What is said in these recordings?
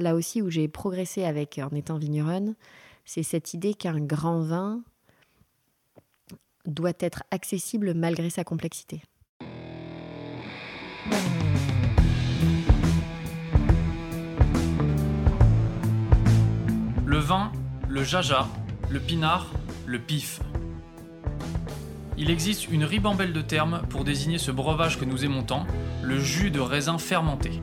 là aussi où j'ai progressé avec en étant vigneronne, c'est cette idée qu'un grand vin doit être accessible malgré sa complexité. Le vin, le jaja, le pinard, le pif. Il existe une ribambelle de termes pour désigner ce breuvage que nous aimons tant, le jus de raisin fermenté.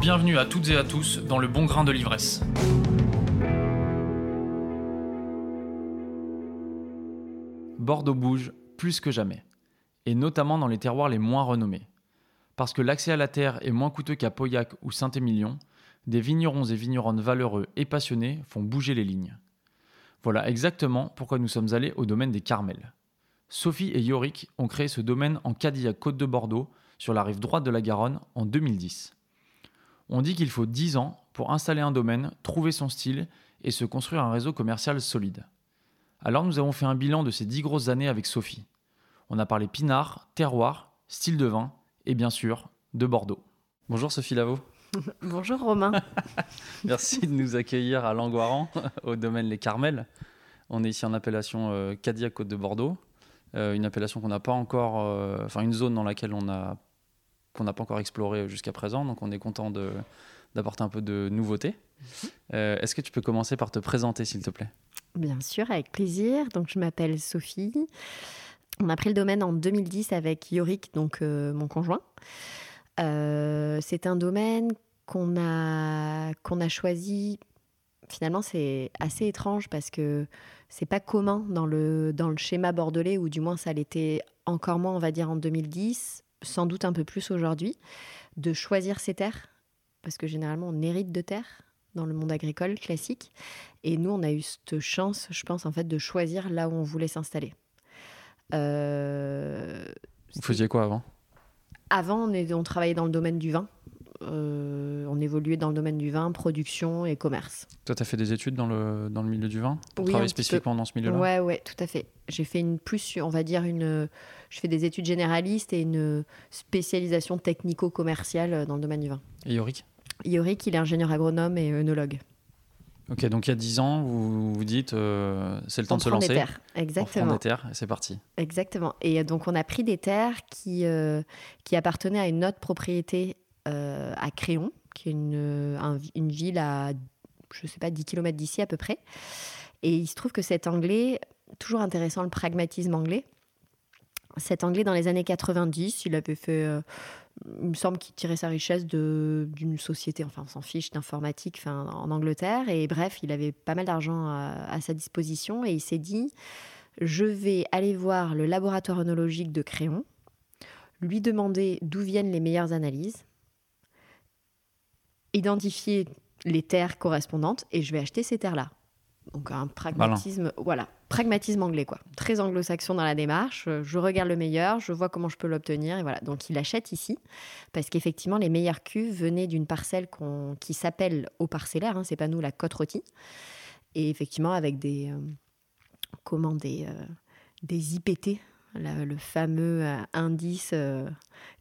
Bienvenue à toutes et à tous dans le bon grain de l'ivresse. Bordeaux bouge plus que jamais, et notamment dans les terroirs les moins renommés. Parce que l'accès à la terre est moins coûteux qu'à Pauillac ou Saint-Émilion, des vignerons et vigneronnes valeureux et passionnés font bouger les lignes. Voilà exactement pourquoi nous sommes allés au domaine des Carmels. Sophie et Yorick ont créé ce domaine en Cadillac Côte de Bordeaux, sur la rive droite de la Garonne, en 2010. On dit qu'il faut 10 ans pour installer un domaine, trouver son style et se construire un réseau commercial solide. Alors nous avons fait un bilan de ces 10 grosses années avec Sophie. On a parlé pinard, terroir, style de vin et bien sûr de Bordeaux. Bonjour Sophie Lavaux. Bonjour Romain. Merci de nous accueillir à Langoiran, au domaine Les Carmels. On est ici en appellation euh, Cadillac Côte de Bordeaux, euh, une appellation qu'on n'a pas encore, euh, enfin une zone dans laquelle on a qu'on n'a pas encore exploré jusqu'à présent, donc on est content d'apporter un peu de nouveauté. Mhm. Est-ce que tu peux commencer par te présenter, s'il te plaît? Bien sûr, avec plaisir. Donc je m'appelle Sophie. On a pris le domaine en 2010 avec Yorick, donc mon conjoint. c'est un domaine qu'on a, qu'on a choisi, finalement, c'est assez étrange parce que c'est pas commun dans le, dans le schéma bordelais, ou du moins ça l'était encore moins, on va dire, en 2010, sans doute un peu plus aujourd'hui, de choisir ses terres. Parce que généralement, on hérite de terres dans le monde agricole classique. Et nous, on a eu cette chance, je pense, en fait, de choisir là où on voulait s'installer. Euh, Vous faisiez quoi avant? Avant, on, on travaillait dans le domaine du vin. Euh, on évoluait dans le domaine du vin, production et commerce. Toi, tu as fait des études dans le, dans le milieu du vin Pour travailler spécifiquement dans ce milieu-là? Ouais, ouais, tout à fait. J'ai fait une plus, on va dire, une. Je fais des études généralistes et une spécialisation technico-commerciale dans le domaine du vin. Et Yorick? Yorick, il est ingénieur agronome et œnologue. Ok, donc il y a 10 ans, vous vous dites, euh, c'est le temps de se lancer. Des terres, exactement. On des terres, c'est parti. Exactement. Et donc on a pris des terres qui, euh, qui appartenaient à une autre propriété à Créon, qui est une, une ville à, je sais pas, 10 km d'ici à peu près. Et il se trouve que cet anglais, toujours intéressant le pragmatisme anglais, cet anglais dans les années 90, il avait fait, euh, il me semble qu'il tirait sa richesse d'une société, enfin on s'en fiche, d'informatique en Angleterre. Et bref, il avait pas mal d'argent à, à, sa disposition et il s'est dit, je vais aller voir le laboratoire œnologique de Créon, lui demander d'où viennent les meilleures analyses identifier les terres correspondantes et je vais acheter ces terres-là. Donc un pragmatisme, voilà, pragmatisme anglais quoi, très anglo-saxon dans la démarche. Je regarde le meilleur, je vois comment je peux l'obtenir et voilà. Donc il achète ici parce qu'effectivement les meilleures cuves venaient d'une parcelle qui s'appelle au parcellaire, hein, c'est pas nous la côte rôtie, et effectivement avec des euh, comment des euh, des IPT, le fameux euh, indice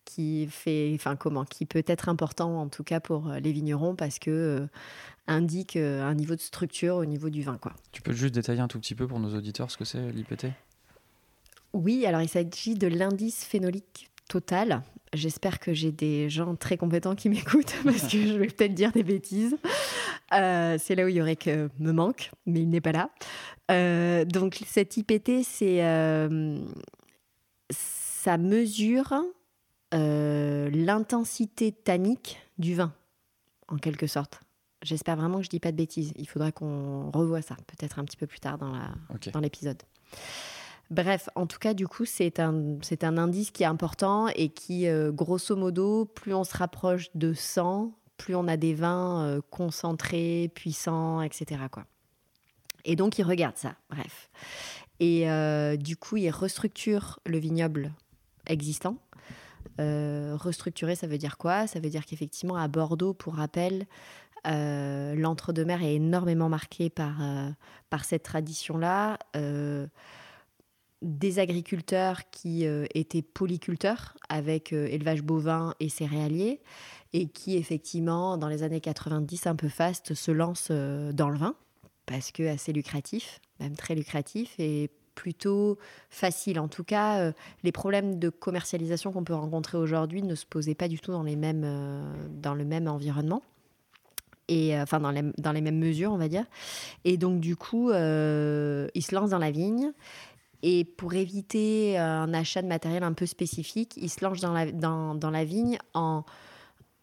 qui fait, enfin comment, qui peut être important en tout cas pour euh, les vignerons parce que euh, indique euh, un niveau de structure au niveau du vin, quoi. Tu peux juste détailler un tout petit peu pour nos auditeurs ce que c'est l'IPT? Oui, alors il s'agit de l'indice phénolique total. J'espère que j'ai des gens très compétents qui m'écoutent parce que je vais peut-être dire des bêtises. c'est là où il y aurait que me manque, mais il n'est pas là. donc cet IPT, c'est ça mesure euh, l'intensité tannique du vin, en quelque sorte. J'espère vraiment que je dis pas de bêtises. Il faudra qu'on revoie ça, peut-être un petit peu plus tard dans, dans l'épisode. Bref, en tout cas, du coup, c'est un, c'est un indice qui est important et qui, euh, grosso modo, plus on se rapproche de 100, plus on a des vins euh, concentrés, puissants, etc. Quoi. Et donc, il regarde ça, bref. Et euh, du coup, il restructure le vignoble existant. Euh, restructurer, ça veut dire quoi? Ça veut dire qu'effectivement, à Bordeaux, pour rappel, euh, l'entre-deux-mer est énormément marqué par, euh, par cette tradition-là. Euh, des agriculteurs qui étaient polyculteurs avec élevage bovin et céréalier et qui effectivement dans les années 90 un peu faste se lancent dans le vin parce que assez lucratif, même très lucratif et plutôt facile. En tout cas, euh, les problèmes de commercialisation qu'on peut rencontrer aujourd'hui ne se posaient pas du tout dans, les mêmes, euh, dans le même environnement. Et, euh, enfin, dans les, dans les mêmes mesures, on va dire. Et donc, du coup, ils se lancent dans la vigne. Et pour éviter un achat de matériel un peu spécifique, ils se lancent dans la, dans, dans la vigne en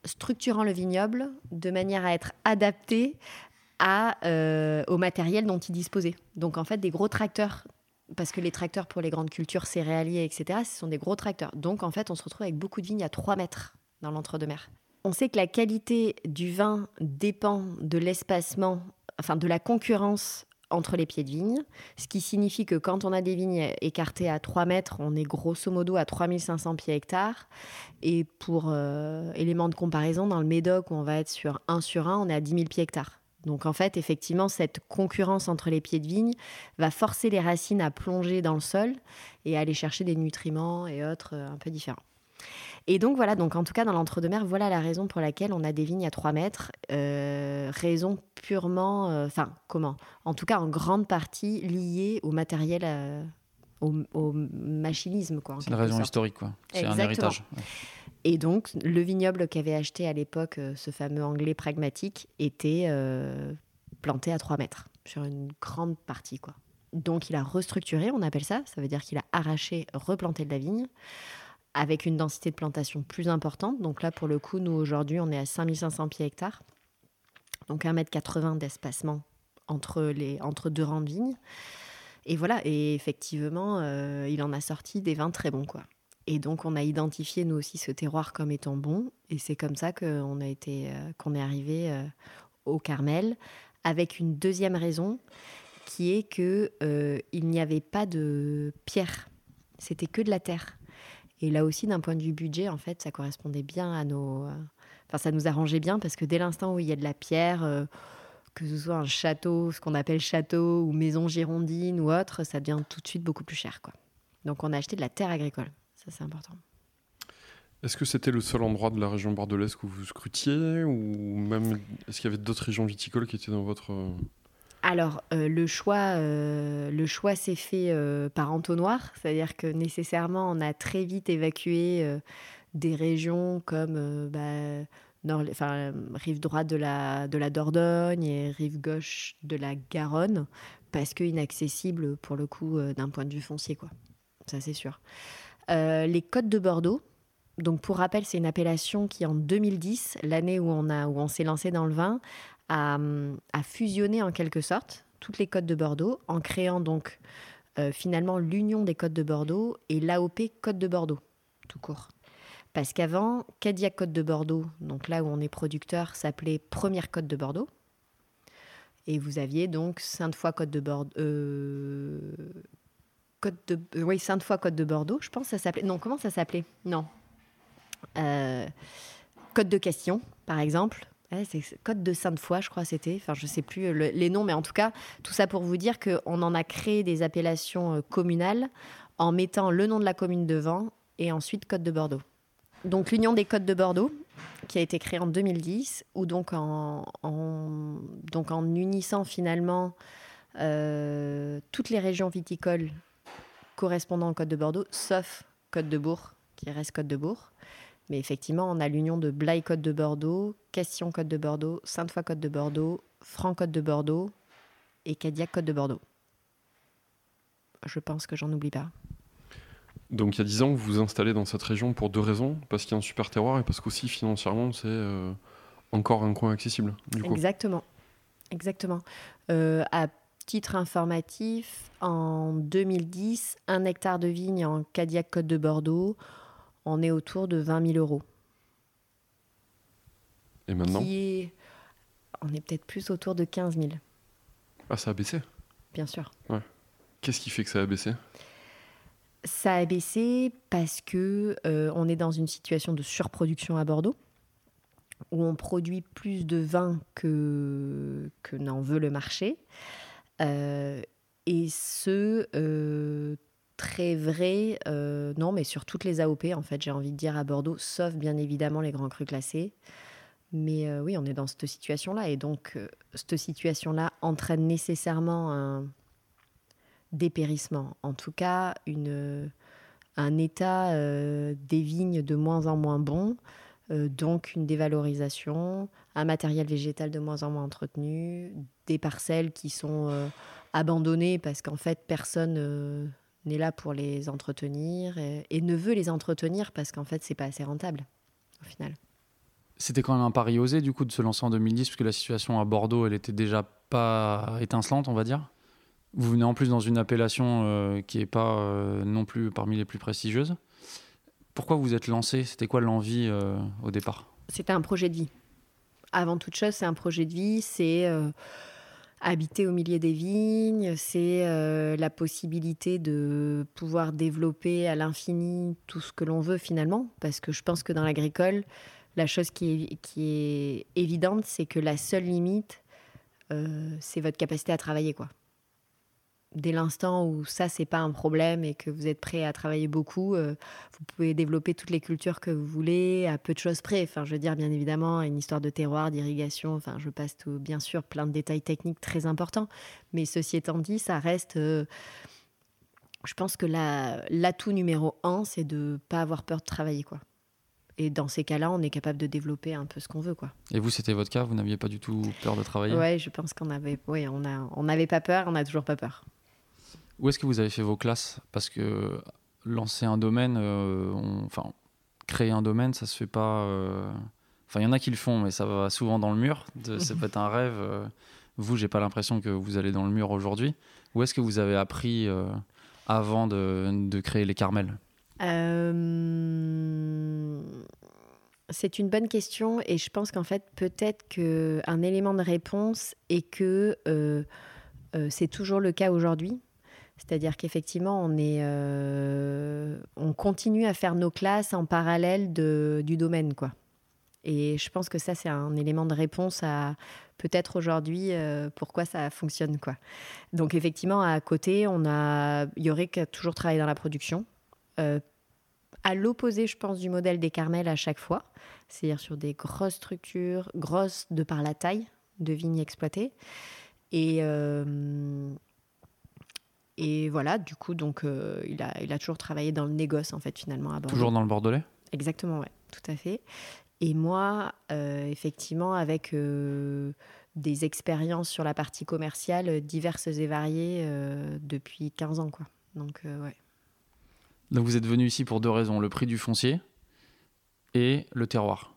structurant le vignoble de manière à être adapté à, au matériel dont ils disposaient. Donc en fait, des gros tracteurs, parce que les tracteurs pour les grandes cultures céréaliers, etc., ce sont des gros tracteurs. Donc en fait, on se retrouve avec beaucoup de vignes à 3 mètres dans l'entre-deux-mer. On sait que la qualité du vin dépend de l'espacement, enfin de la concurrence entre les pieds de vigne, ce qui signifie que quand on a des vignes écartées à 3 mètres, on est grosso modo à 3500 pieds hectares. Et pour euh, élément de comparaison, dans le Médoc, où on va être sur 1 sur 1, on est à 10 000 pieds hectares. Donc en fait, effectivement, cette concurrence entre les pieds de vigne va forcer les racines à plonger dans le sol et à aller chercher des nutriments et autres euh, un peu différents. Et donc voilà, donc en tout cas dans l'entre-deux-mer, voilà la raison pour laquelle on a des vignes à 3 mètres. Euh, raison purement, euh, enfin comment? En tout cas en grande partie liée au matériel, euh, au, au machinisme. C'est une raison sorte. historique, quoi. C'est un héritage. Ouais. Et donc, le vignoble qu'avait acheté à l'époque euh, ce fameux anglais pragmatique était euh, planté à 3 mètres sur une grande partie. quoi. Donc, il a restructuré, on appelle ça. Ça veut dire qu'il a arraché, replanté de la vigne avec une densité de plantation plus importante. Donc là, pour le coup, nous, aujourd'hui, on est à 5500 pieds hectares. Donc 1,80 m d'espacement entre, les, entre deux rangs de vignes. Et voilà, et effectivement, euh, il en a sorti des vins très bons, quoi. Et donc, on a identifié, nous aussi, ce terroir comme étant bon. Et c'est comme ça qu'on a été, euh, qu'on est arrivé euh, au Carmel, avec une deuxième raison, qui est que euh, il n'y avait pas de pierre. C'était que de la terre. Et là aussi, d'un point de vue budget, en fait, ça correspondait bien à nos... Enfin, ça nous arrangeait bien parce que dès l'instant où il y a de la pierre, que ce soit un château, ce qu'on appelle château, ou maison girondine ou autre, ça devient tout de suite beaucoup plus cher, quoi. Donc, on a acheté de la terre agricole. Ça, c'est important. Est-ce que c'était le seul endroit de la région bordelaise que vous scrutiez ou même est-ce qu'il y avait d'autres régions viticoles qui étaient dans votre euh, Alors, euh, le choix, euh, le choix s'est fait euh, par entonnoir, c'est-à-dire que nécessairement, on a très vite évacué des régions comme bah, nord, rive droite de la, de la Dordogne et rive gauche de la Garonne, parce que inaccessible pour le coup d'un point de vue foncier, quoi. Ça, c'est sûr. Euh, les côtes de Bordeaux. Donc, pour rappel, c'est une appellation qui, en 2010, l'année où on, a, où on s'est lancé dans le vin, a, fusionné en quelque sorte toutes les côtes de Bordeaux en créant donc euh, finalement l'union des côtes de Bordeaux et l'AOP Côte de Bordeaux, tout court. Parce qu'avant, Cadillac Côte de Bordeaux, donc là où on est producteur, s'appelait Première Côte de Bordeaux. Et vous aviez donc Sainte-Foy Côte de Bordeaux. Côte de, euh, oui, Sainte-Foy Côte de Bordeaux, je pense que ça s'appelait. Non, comment ça s'appelait? Non. Euh, Côte de Castillon, par exemple. Ouais, c'est Côte de Sainte-Foy, je crois, c'était. Enfin, je sais plus euh, le- les noms, mais en tout cas, tout ça pour vous dire qu'on en a créé des appellations euh, communales en mettant le nom de la commune devant et ensuite Côte de Bordeaux. Donc, l'Union des Côtes de Bordeaux, qui a été créée en 2010, où donc en, unissant finalement toutes les régions viticoles correspondant aux Côtes de Bordeaux, sauf Côte de Bourg, qui reste Côte de Bourg. Mais effectivement, on a l'union de Blaye Côte de Bordeaux, Castillon Côte de Bordeaux, Sainte-Foy Côte de Bordeaux, Franc Côte de Bordeaux et Cadillac Côte de Bordeaux. Je pense que j'en oublie pas. Donc il y a 10 ans, vous vous installez dans cette région pour deux raisons, parce qu'il y a un super terroir et parce qu'aussi financièrement c'est euh, encore un coin accessible. Du coup. Exactement. Exactement. Euh, à titre informatif, en 2010, un hectare de vigne en Cadillac Côte de Bordeaux, on est autour de 20 000 euros. Et maintenant qui est... On est peut-être plus autour de 15 000, Ah, ça a baissé? bien sûr. Qu'est-ce qui fait que ça a baissé? Ça a baissé parce que euh, on est dans une situation de surproduction à Bordeaux, où on produit plus de vin que, que n'en veut le marché. Euh, et ce, euh, très vrai, euh, non, mais sur toutes les AOP, en fait, j'ai envie de dire à Bordeaux, sauf bien évidemment les grands crus classés. Mais oui, on est dans cette situation-là. Et donc, cette situation-là entraîne nécessairement un dépérissement. En tout cas, une, un état des vignes de moins en moins bon. Euh, donc, une dévalorisation, un matériel végétal de moins en moins entretenu, des parcelles qui sont euh, abandonnées parce qu'en fait, personne euh, n'est là pour les entretenir et, ne veut les entretenir parce qu'en fait, c'est pas assez rentable au final. C'était quand même un pari osé du coup de se lancer en 2010 puisque la situation à Bordeaux elle était déjà pas étincelante on va dire. Vous venez en plus dans une appellation qui est pas non plus parmi les plus prestigieuses. Pourquoi vous êtes lancé? C'était quoi l'envie euh, au départ? C'était un projet de vie. Avant toute chose, c'est un projet de vie, c'est euh, habiter au milieu des vignes, c'est euh, la possibilité de pouvoir développer à l'infini tout ce que l'on veut finalement, parce que je pense que dans l'agricole, la chose qui est, qui est évidente, c'est que la seule limite, c'est votre capacité à travailler, quoi. Dès l'instant où ça, c'est pas un problème et que vous êtes prêt à travailler beaucoup, euh, vous pouvez développer toutes les cultures que vous voulez à peu de choses près. Enfin, je veux dire, bien évidemment, une histoire de terroir, d'irrigation. Enfin, je passe tout, bien sûr, plein de détails techniques très importants. Mais ceci étant dit, ça reste. euh, je pense que la- l'atout numéro un, c'est de pas avoir peur de travailler, quoi. Et dans ces cas-là, on est capable de développer un peu ce qu'on veut, quoi. Et vous c'était votre cas Vous n'aviez pas du tout peur de travailler? Ouais, je pense qu'on avait, ouais, on a, on n'avait pas peur, on n'a toujours pas peur. Où est-ce que vous avez fait vos classes? Parce que lancer un domaine, euh, enfin créer un domaine, ça se fait pas. euh, Enfin, il y en a qui le font, mais ça va souvent dans le mur. De- Ça peut être un rêve. euh. Vous, j'ai pas l'impression que vous allez dans le mur aujourd'hui. Où est-ce que vous avez appris avant de, créer les Carmels? C'est une bonne question et je pense qu'en fait peut-être que un élément de réponse est que c'est toujours le cas aujourd'hui. C'est-à-dire qu'effectivement on euh, on continue à faire nos classes en parallèle de, du domaine quoi. Et je pense que ça c'est un élément de réponse à peut-être aujourd'hui euh, pourquoi ça fonctionne quoi. Donc effectivement à côté on a Yorick toujours travaillé dans la production. Euh, à l'opposé, je pense, du modèle des Carmels à chaque fois, c'est-à-dire sur des grosses structures, grosses de par la taille de vignes exploitées. Et, et voilà, du coup, donc, euh, il, a, il a toujours travaillé dans le négoce, en fait, finalement, à Bordeaux. Toujours dans le Bordelais? Exactement, ouais, tout à fait. Et moi, euh, effectivement, avec euh, des expériences sur la partie commerciale diverses et variées depuis 15 ans, quoi. Donc, ouais. Donc vous êtes venu ici pour deux raisons le prix du foncier et le terroir.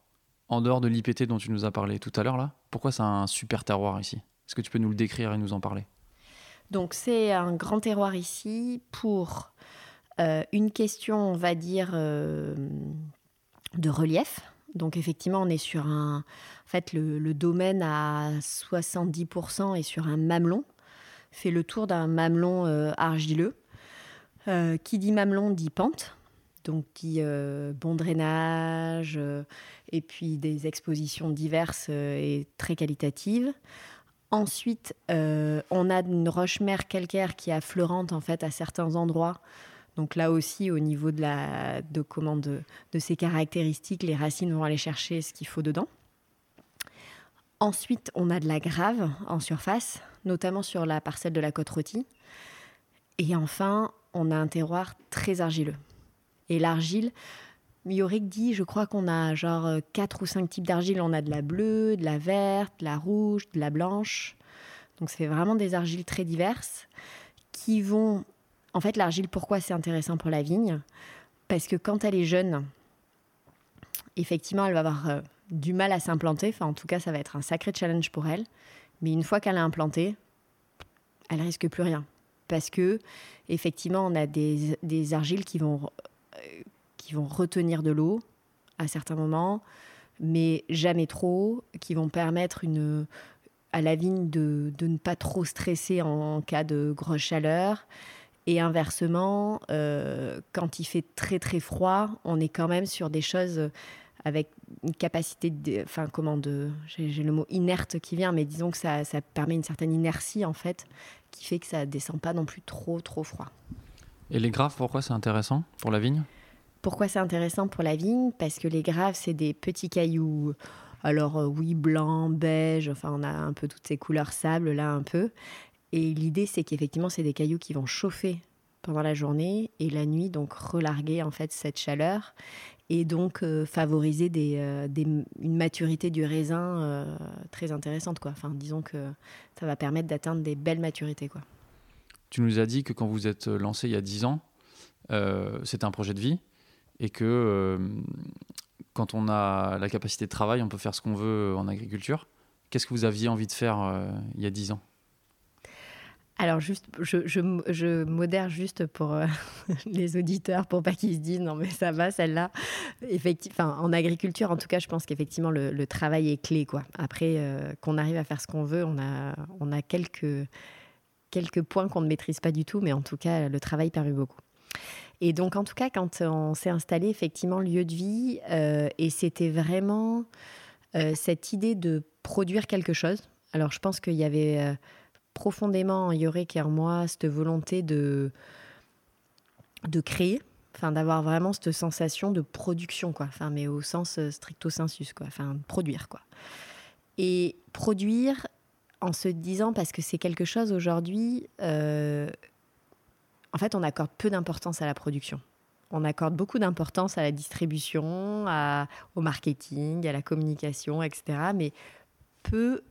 En dehors de l'IPT dont tu nous as parlé tout à l'heure, là, pourquoi c'est un super terroir ici? Est-ce que tu peux nous le décrire et nous en parler? Donc c'est un grand terroir ici pour euh, une question, on va dire, euh, de relief. Donc effectivement, on est sur un... En fait, le, domaine à 70% est sur un mamelon, fait le tour d'un mamelon euh, argileux. Qui dit mamelon dit pente, donc dit bon drainage, et puis des expositions diverses et très qualitatives. Ensuite, euh, on a une roche-mère calcaire qui est affleurante en fait à certains endroits. Donc là aussi, au niveau de, comment, de, de ses caractéristiques, les racines vont aller chercher ce qu'il faut dedans. Ensuite, on a de la grave en surface, notamment sur la parcelle de la côte rôtie. Et enfin, on a un terroir très argileux. Et l'argile, Yorick dit, je crois qu'on a genre 4 ou 5 types d'argile. On a de la bleue, de la verte, de la rouge, de la blanche. Donc c'est vraiment des argiles très diverses qui vont... En fait, l'argile, pourquoi c'est intéressant pour la vigne? Parce que quand elle est jeune, effectivement, elle va avoir euh, du mal à s'implanter. Enfin, en tout cas, ça va être un sacré challenge pour elle. Mais une fois qu'elle est implantée, elle risque plus rien. Parce que, effectivement, on a des, des argiles qui vont, euh, qui vont retenir de l'eau à certains moments. mais jamais trop, qui vont permettre à la vigne de, de ne pas trop stresser en, cas de grosse chaleur. Et inversement, euh, quand il fait très très froid, on est quand même sur des choses avec une capacité de, enfin comment de, j'ai le mot inerte qui vient, mais disons que ça, ça, permet une certaine inertie en fait, qui fait que ça descend pas non plus trop trop froid. Et les graves, pourquoi c'est intéressant pour la vigne? Pourquoi c'est intéressant pour la vigne? Parce que les graves, c'est des petits cailloux. Alors euh, oui, blanc, beige, enfin on a un peu toutes ces couleurs sable là un peu. Et l'idée c'est qu'effectivement c'est des cailloux qui vont chauffer pendant la journée et la nuit donc relarguer en fait cette chaleur et donc euh, favoriser euh, une maturité du raisin très intéressante quoi. Enfin disons que ça va permettre d'atteindre des belles maturités quoi. Tu nous as dit que quand vous êtes lancé il y a 10 ans, c'était un projet de vie et que quand on a la capacité de travail, on peut faire ce qu'on veut en agriculture. Qu'est-ce que vous aviez envie de faire euh, il y a 10 ans? Alors, juste, je, modère juste pour euh, les auditeurs, pour pas qu'ils se disent non, mais ça va, celle-là. En agriculture, en tout cas, je pense qu'effectivement, le, travail est clé. Quoi. Après, euh, qu'on arrive à faire ce qu'on veut, on a, on a quelques, quelques points qu'on ne maîtrise pas du tout, mais en tout cas, le travail permet beaucoup. Et donc, en tout cas, quand on s'est installé, effectivement, lieu de vie, euh, et c'était vraiment euh, cette idée de produire quelque chose. Alors, je pense qu'il y avait euh, profondément en Yorek et en moi cette volonté de, de créer, d'avoir vraiment cette sensation de production, quoi. Enfin, mais au sens stricto sensus, quoi. Enfin, produire, quoi. Et produire en se disant, parce que c'est quelque chose aujourd'hui en fait, on accorde peu d'importance à la production. On accorde beaucoup d'importance à la distribution, au marketing, à la communication, etc. Mais peu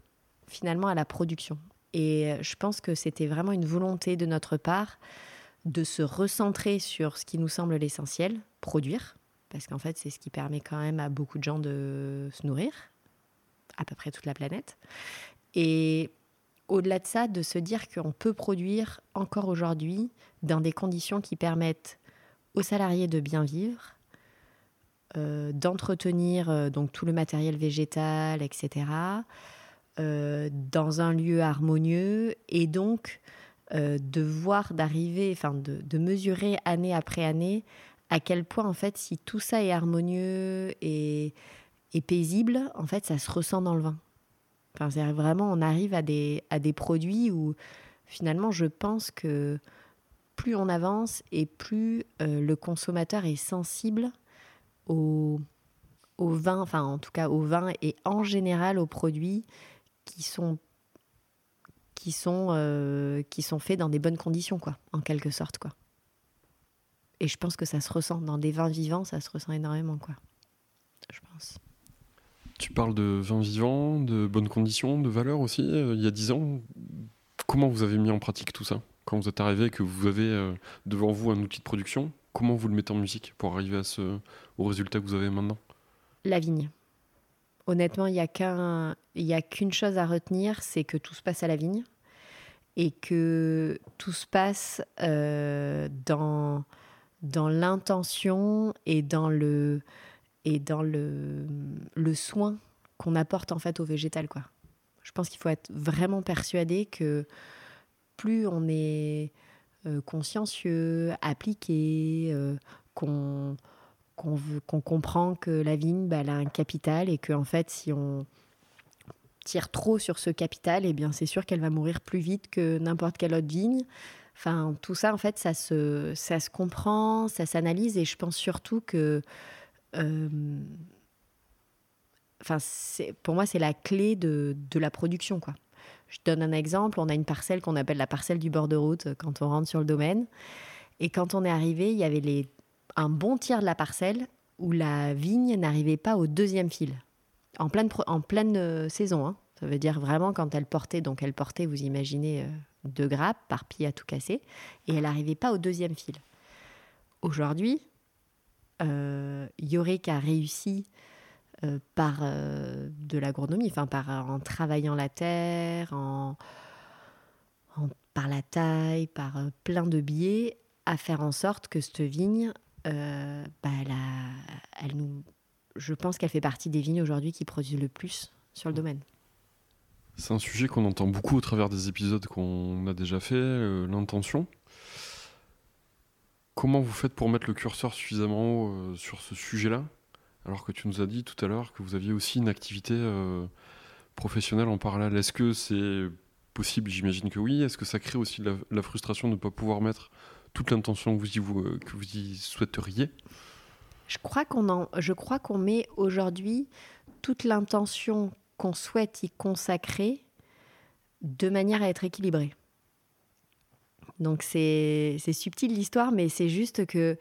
finalement à la production. Et je pense que c'était vraiment une volonté de notre part de se recentrer sur ce qui nous semble l'essentiel, produire, parce qu'en fait c'est ce qui permet quand même à beaucoup de gens de se nourrir, à peu près toute la planète. Et au-delà de ça, de se dire qu'on peut produire encore aujourd'hui dans des conditions qui permettent aux salariés de bien vivre, euh, d'entretenir euh, donc tout le matériel végétal, etc., euh, dans un lieu harmonieux et donc de voir d'arriver, enfin de, mesurer année après année à quel point en fait si tout ça est harmonieux et, et paisible, en fait ça se ressent dans le vin. Enfin, vraiment, on arrive à des, à des produits où finalement, je pense que plus on avance et plus euh, le consommateur est sensible au, au, vin, enfin en tout cas au vin et en général aux produits qui sont qui sont euh, qui sont faits dans des bonnes conditions quoi, en quelque sorte quoi. Et je pense que ça se ressent dans des vins vivants, ça se ressent énormément quoi. Je pense. Tu parles de vin vivant, de bonnes conditions, de valeur aussi. Euh, il y a dix ans, comment vous avez mis en pratique tout ça? Quand vous êtes arrivé, que vous avez euh, devant vous un outil de production, comment vous le mettez en musique pour arriver au résultat que vous avez maintenant? La vigne. Honnêtement, il n'y a qu'une chose à retenir, c'est que tout se passe à la vigne et que tout se passe euh, dans, dans l'intention et dans le, et dans le, le soin qu'on apporte en fait au végétal quoi. Je pense qu'il faut être vraiment persuadé que plus on est euh, consciencieux, appliqué, euh, qu'on qu'on comprend que la vigne bah, elle a un capital et que en fait si on tire trop sur ce capital, eh bien c'est sûr qu'elle va mourir plus vite que n'importe quelle autre vigne. Enfin, tout ça, en fait, ça se, ça se comprend, ça s'analyse, et je pense surtout que euh, enfin, pour moi, c'est la clé de, la production. Quoi. Je donne un exemple. On a une parcelle qu'on appelle la parcelle du bord de route euh, quand on rentre sur le domaine. Et quand on est arrivé, il y avait un bon tiers de la parcelle où la vigne n'arrivait pas au deuxième fil, en pleine, en pleine euh, saison. Hein. Ça veut dire vraiment quand elle portait, donc elle portait, vous imaginez, deux grappes par pied à tout casser, et elle n'arrivait pas au deuxième fil. Aujourd'hui, euh, Yorick a réussi euh, par euh, de l'agronomie, enfin par en travaillant la terre, en, par la taille, par plein de biais, à faire en sorte que cette vigne, bah, elle, nous, je pense qu'elle fait partie des vignes aujourd'hui qui produisent le plus sur le domaine. C'est un sujet qu'on entend beaucoup au travers des épisodes qu'on a déjà fait, euh, l'intention. Comment vous faites pour mettre le curseur suffisamment haut euh, sur ce sujet-là Alors que tu nous as dit tout à l'heure que vous aviez aussi une activité euh, professionnelle en parallèle. Est-ce que c'est possible? J'imagine que oui. Est-ce que ça crée aussi la, frustration de ne pas pouvoir mettre toute l'intention que vous y, souhaiteriez? Je crois qu'on je crois qu'on met aujourd'hui toute l'intention qu'on souhaite y consacrer de manière à être équilibré. Donc c'est subtil l'histoire, mais c'est juste que,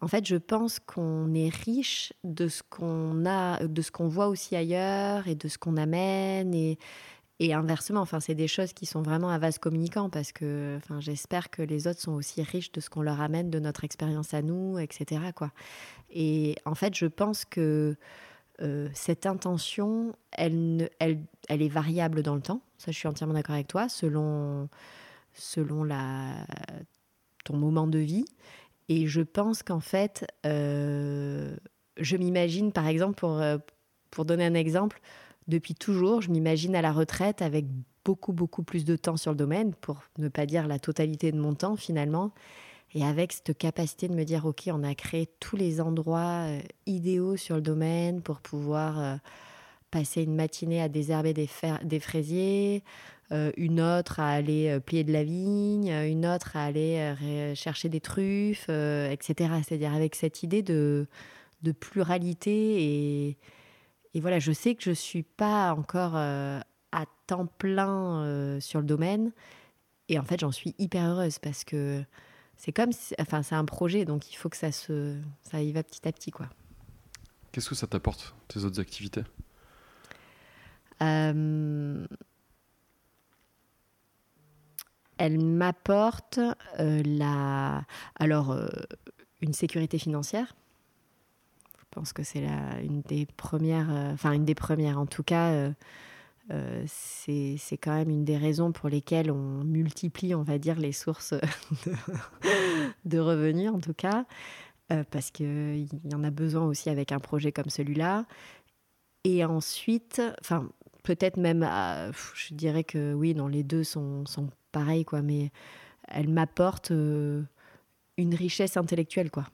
en fait, je pense qu'on est riche de ce qu'on a, de ce qu'on voit aussi ailleurs et de ce qu'on amène et, inversement. Enfin, c'est des choses qui sont vraiment à vase communicant parce que, enfin, j'espère que les autres sont aussi riches de ce qu'on leur amène, de notre expérience à nous, etc. Et en fait, je pense que euh, cette intention, elle, elle est variable dans le temps. Ça, je suis entièrement d'accord avec toi, selon, selon ton moment de vie. Et je pense qu'en fait, euh, je m'imagine, par exemple, pour, euh, pour donner un exemple, depuis toujours, je m'imagine à la retraite avec beaucoup, beaucoup plus de temps sur le domaine, pour ne pas dire la totalité de mon temps finalement. Et avec cette capacité de me dire, OK, on a créé tous les endroits euh, idéaux sur le domaine pour pouvoir passer une matinée à désherber des, fraisiers, euh, une autre à aller euh, plier de la vigne, euh, une autre à aller chercher des truffes, etc. C'est-à-dire avec cette idée de, pluralité. Et, voilà, je sais que je ne suis pas encore à temps plein sur le domaine. Et en fait, j'en suis hyper heureuse parce que c'est comme, enfin, c'est un projet, donc il faut que ça se, ça y va petit à petit, quoi. Qu'est-ce que ça t'apporte, tes autres activités? Euh, elle m'apporte euh, la, alors euh, une sécurité financière. Je pense que c'est la, une des premières, enfin une des premières en tout cas. c'est quand même une des raisons pour lesquelles on multiplie, on va dire, les sources de, de revenus, en tout cas, parce qu'il y en a besoin aussi avec un projet comme celui-là. Et ensuite, enfin, peut-être même, je dirais que oui, non, les deux sont, sont pareils, quoi, mais elle m'apporte euh, une richesse intellectuelle, quoi.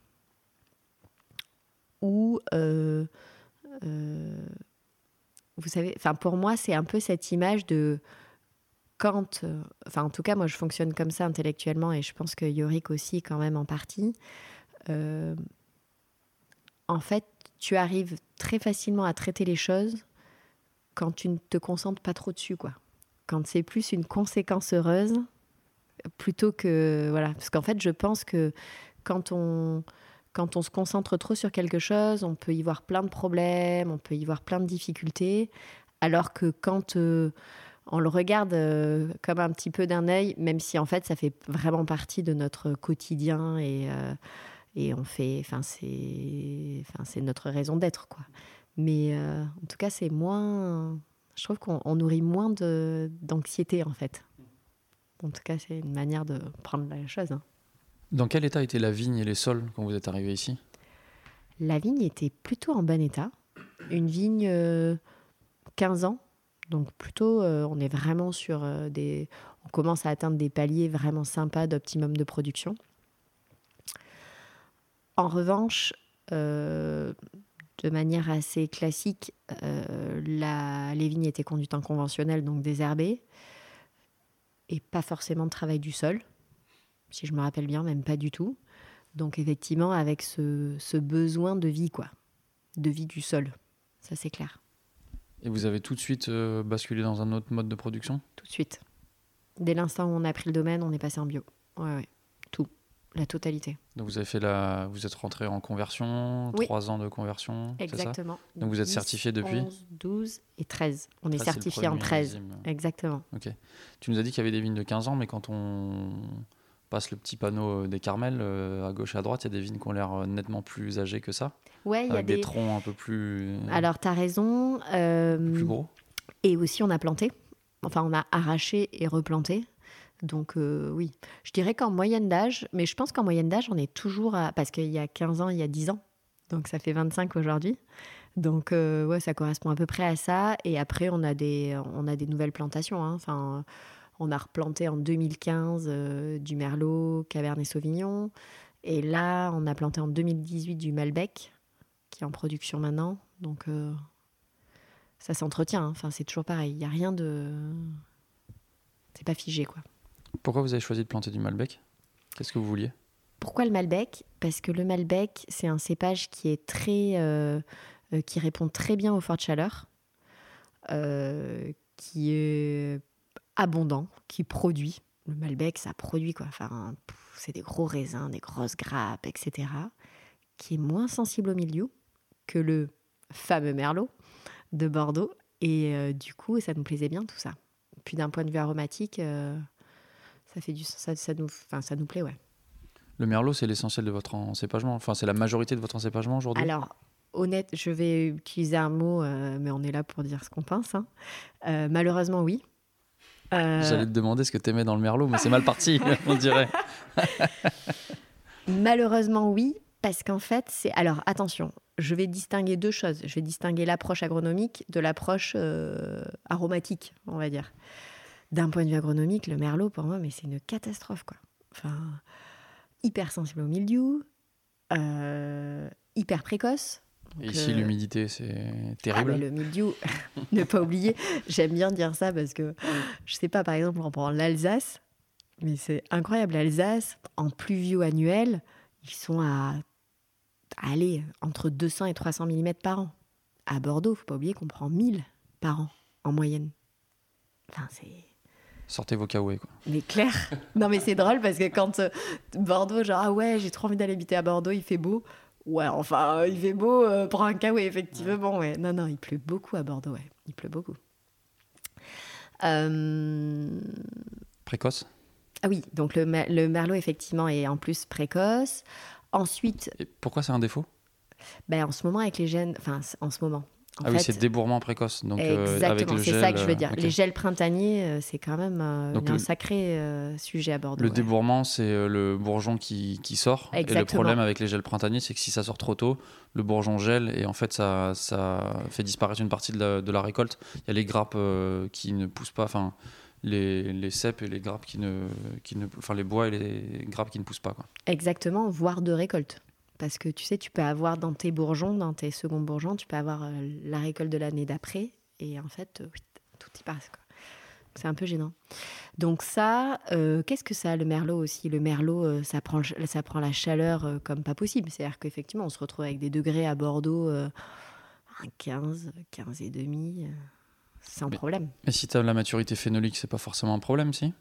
Ou, euh, euh, vous savez, pour moi, c'est un peu cette image de quand, enfin, en tout cas, moi, je fonctionne comme ça intellectuellement, et je pense que Yorick aussi, quand même, en partie. En fait, tu arrives très facilement à traiter les choses quand tu ne te concentres pas trop dessus, quoi. Quand c'est plus une conséquence heureuse plutôt que voilà, parce qu'en fait, je pense que quand on quand on se concentre trop sur quelque chose, on peut y voir plein de problèmes, on peut y voir plein de difficultés, alors que quand euh, on le regarde euh, comme un petit peu d'un œil, même si en fait ça fait vraiment partie de notre quotidien et euh, et on fait, enfin c'est, enfin c'est notre raison d'être quoi. Mais euh, en tout cas, c'est moins. Je trouve qu'on on nourrit moins d'anxiété, en fait. En tout cas, c'est une manière de prendre la chose. hein. Dans quel état étaient la vigne et les sols quand vous êtes arrivé ici? La vigne était plutôt en bon état. Une vigne euh, 15 ans. Donc, plutôt, euh, on est vraiment sur euh, des. On commence à atteindre des paliers vraiment sympas d'optimum de production. En revanche, euh, de manière assez classique, euh, la- les vignes étaient conduites en conventionnel, donc désherbées, et pas forcément de travail du sol, si je me rappelle bien, même pas du tout. Donc effectivement, avec ce, ce besoin de vie, quoi, de vie du sol, ça c'est clair, Et vous avez tout de suite euh, basculé dans un autre mode de production? Tout de suite. Dès l'instant où on a pris le domaine, on est passé en bio. Ouais, ouais, tout, la totalité. Donc vous avez fait la, vous êtes rentré en conversion, Oui. trois ans de conversion, ça? Exactement. Donc vous êtes 10, certifié depuis? 11, 12 et 13. On est certifié en premier 13. millésime. Exactement. Ok. Tu nous as dit qu'il y avait des vignes de 15 ans, mais quand on passe le petit panneau euh, des Carmels, euh, à gauche et à droite, il y a des vignes qui ont l'air euh, nettement plus âgées que ça, Ouais, il y a avec des... des. troncs un peu plus, Alors, tu as raison. euh, plus gros? Et aussi, on a planté. Enfin, on a arraché et replanté. Donc, euh, oui. Je dirais qu'en moyenne d'âge, mais je pense qu'en moyenne d'âge, on est toujours à. Parce qu'il y a 15 ans, il y a 10 ans. Donc, ça fait 25 aujourd'hui. Donc, euh, ouais, ça correspond à peu près à ça. Et après, on a des, on a des nouvelles plantations. hein. Enfin, on a replanté en 2015 euh, du Merlot, Cabernet Sauvignon. Et là, on a planté en 2018 du Malbec, qui est en production maintenant. Donc, euh, ça s'entretient. hein. Enfin, c'est toujours pareil. Il n'y a rien de. C'est pas figé, quoi. Pourquoi vous avez choisi de planter du Malbec? Qu'est-ce que vous vouliez? Pourquoi le Malbec? Parce que le Malbec, c'est un cépage qui euh, euh, répond très bien aux fortes chaleurs, euh, qui est abondant, qui produit. Le Malbec, ça produit quoi. Enfin, c'est des gros raisins, des grosses grappes, etc. Qui est moins sensible au milieu que le fameux Merlot de Bordeaux. Et du coup, ça nous plaisait bien tout ça. Puis d'un point de vue aromatique, ça fait du, ça, ça nous, enfin, ça nous plaît, ouais. Le Merlot, c'est l'essentiel de votre encépagement. Enfin, c'est la majorité de votre encépagement aujourd'hui? Alors, honnête, je vais utiliser un mot, euh, mais on est là pour dire ce qu'on pense. hein. Euh, malheureusement, oui. Euh, J'allais te demander ce que t'aimais dans le Merlot, mais c'est mal parti, on dirait. malheureusement, oui, parce qu'en fait, c'est. Alors, attention, je vais distinguer deux choses. Je vais distinguer l'approche agronomique de l'approche aromatique, on va dire. D'un point de vue agronomique, le merlot, pour moi, mais c'est une catastrophe, quoi. Enfin, hyper sensible au mildiou, euh, hyper précoce. Donc, ici, euh, l'humidité, c'est Ah, terrible. mais le mildiou, ne pas oublier, j'aime bien dire ça parce que, je sais pas, par exemple, on prend l'Alsace, mais c'est incroyable, l'Alsace, en pluvio annuel, ils sont à, à aller entre 200 et 300 mm par an. À Bordeaux, faut pas oublier qu'on prend 1000 par an, en moyenne. Enfin, c'est... Sortez vos kawaii, quoi. Mais clair. Non, mais c'est drôle parce que quand euh, Bordeaux, genre, ah ouais, j'ai trop envie d'aller habiter à Bordeaux, il fait beau. Ouais, enfin, euh, il fait beau euh, pour un cas, oui, effectivement, ouais. Non, non, il pleut beaucoup à Bordeaux, ouais. Il pleut beaucoup. Euh, Précoce Ah oui, donc le, mer- le merlot, effectivement, est en plus précoce. Ensuite, Et pourquoi c'est un défaut? Ben, en ce moment, avec les gènes, enfin, en ce moment. Ah oui, c'est débourrement précoce. Donc, euh, Exactement, c'est ça que je veux euh, dire. Les gels printaniers, euh, c'est quand même euh, Donc un le- sacré euh, sujet à Bordeaux. Le ouais. débourrement, c'est le bourgeon qui, qui sort. Et le Exactement. problème avec les gels printaniers, c'est que si ça sort trop tôt, le bourgeon gèle et en fait, ça, ça fait disparaître une partie de la, de la récolte. Il y a les grappes qui ne poussent pas, enfin, les, les cèpes et les grappes qui ne, qui ne. Enfin, les bois et les grappes qui ne poussent pas. Quoi. Exactement, voire de récolte. Parce que tu sais, tu peux avoir dans tes bourgeons, dans tes seconds bourgeons, tu peux avoir euh, la récolte de l'année d'après. Et en fait, euh, tout y passe. C'est un peu gênant. Donc ça, euh, qu'est-ce que ça, le merlot aussi? Le merlot, ça, prend, ça prend la chaleur comme pas possible. C'est-à-dire qu'effectivement, on se retrouve avec des degrés à Bordeaux, euh, à 15, 15 et demi, sans Mais- problème. Et si tu as la maturité phénolique, c'est pas forcément un problème, si?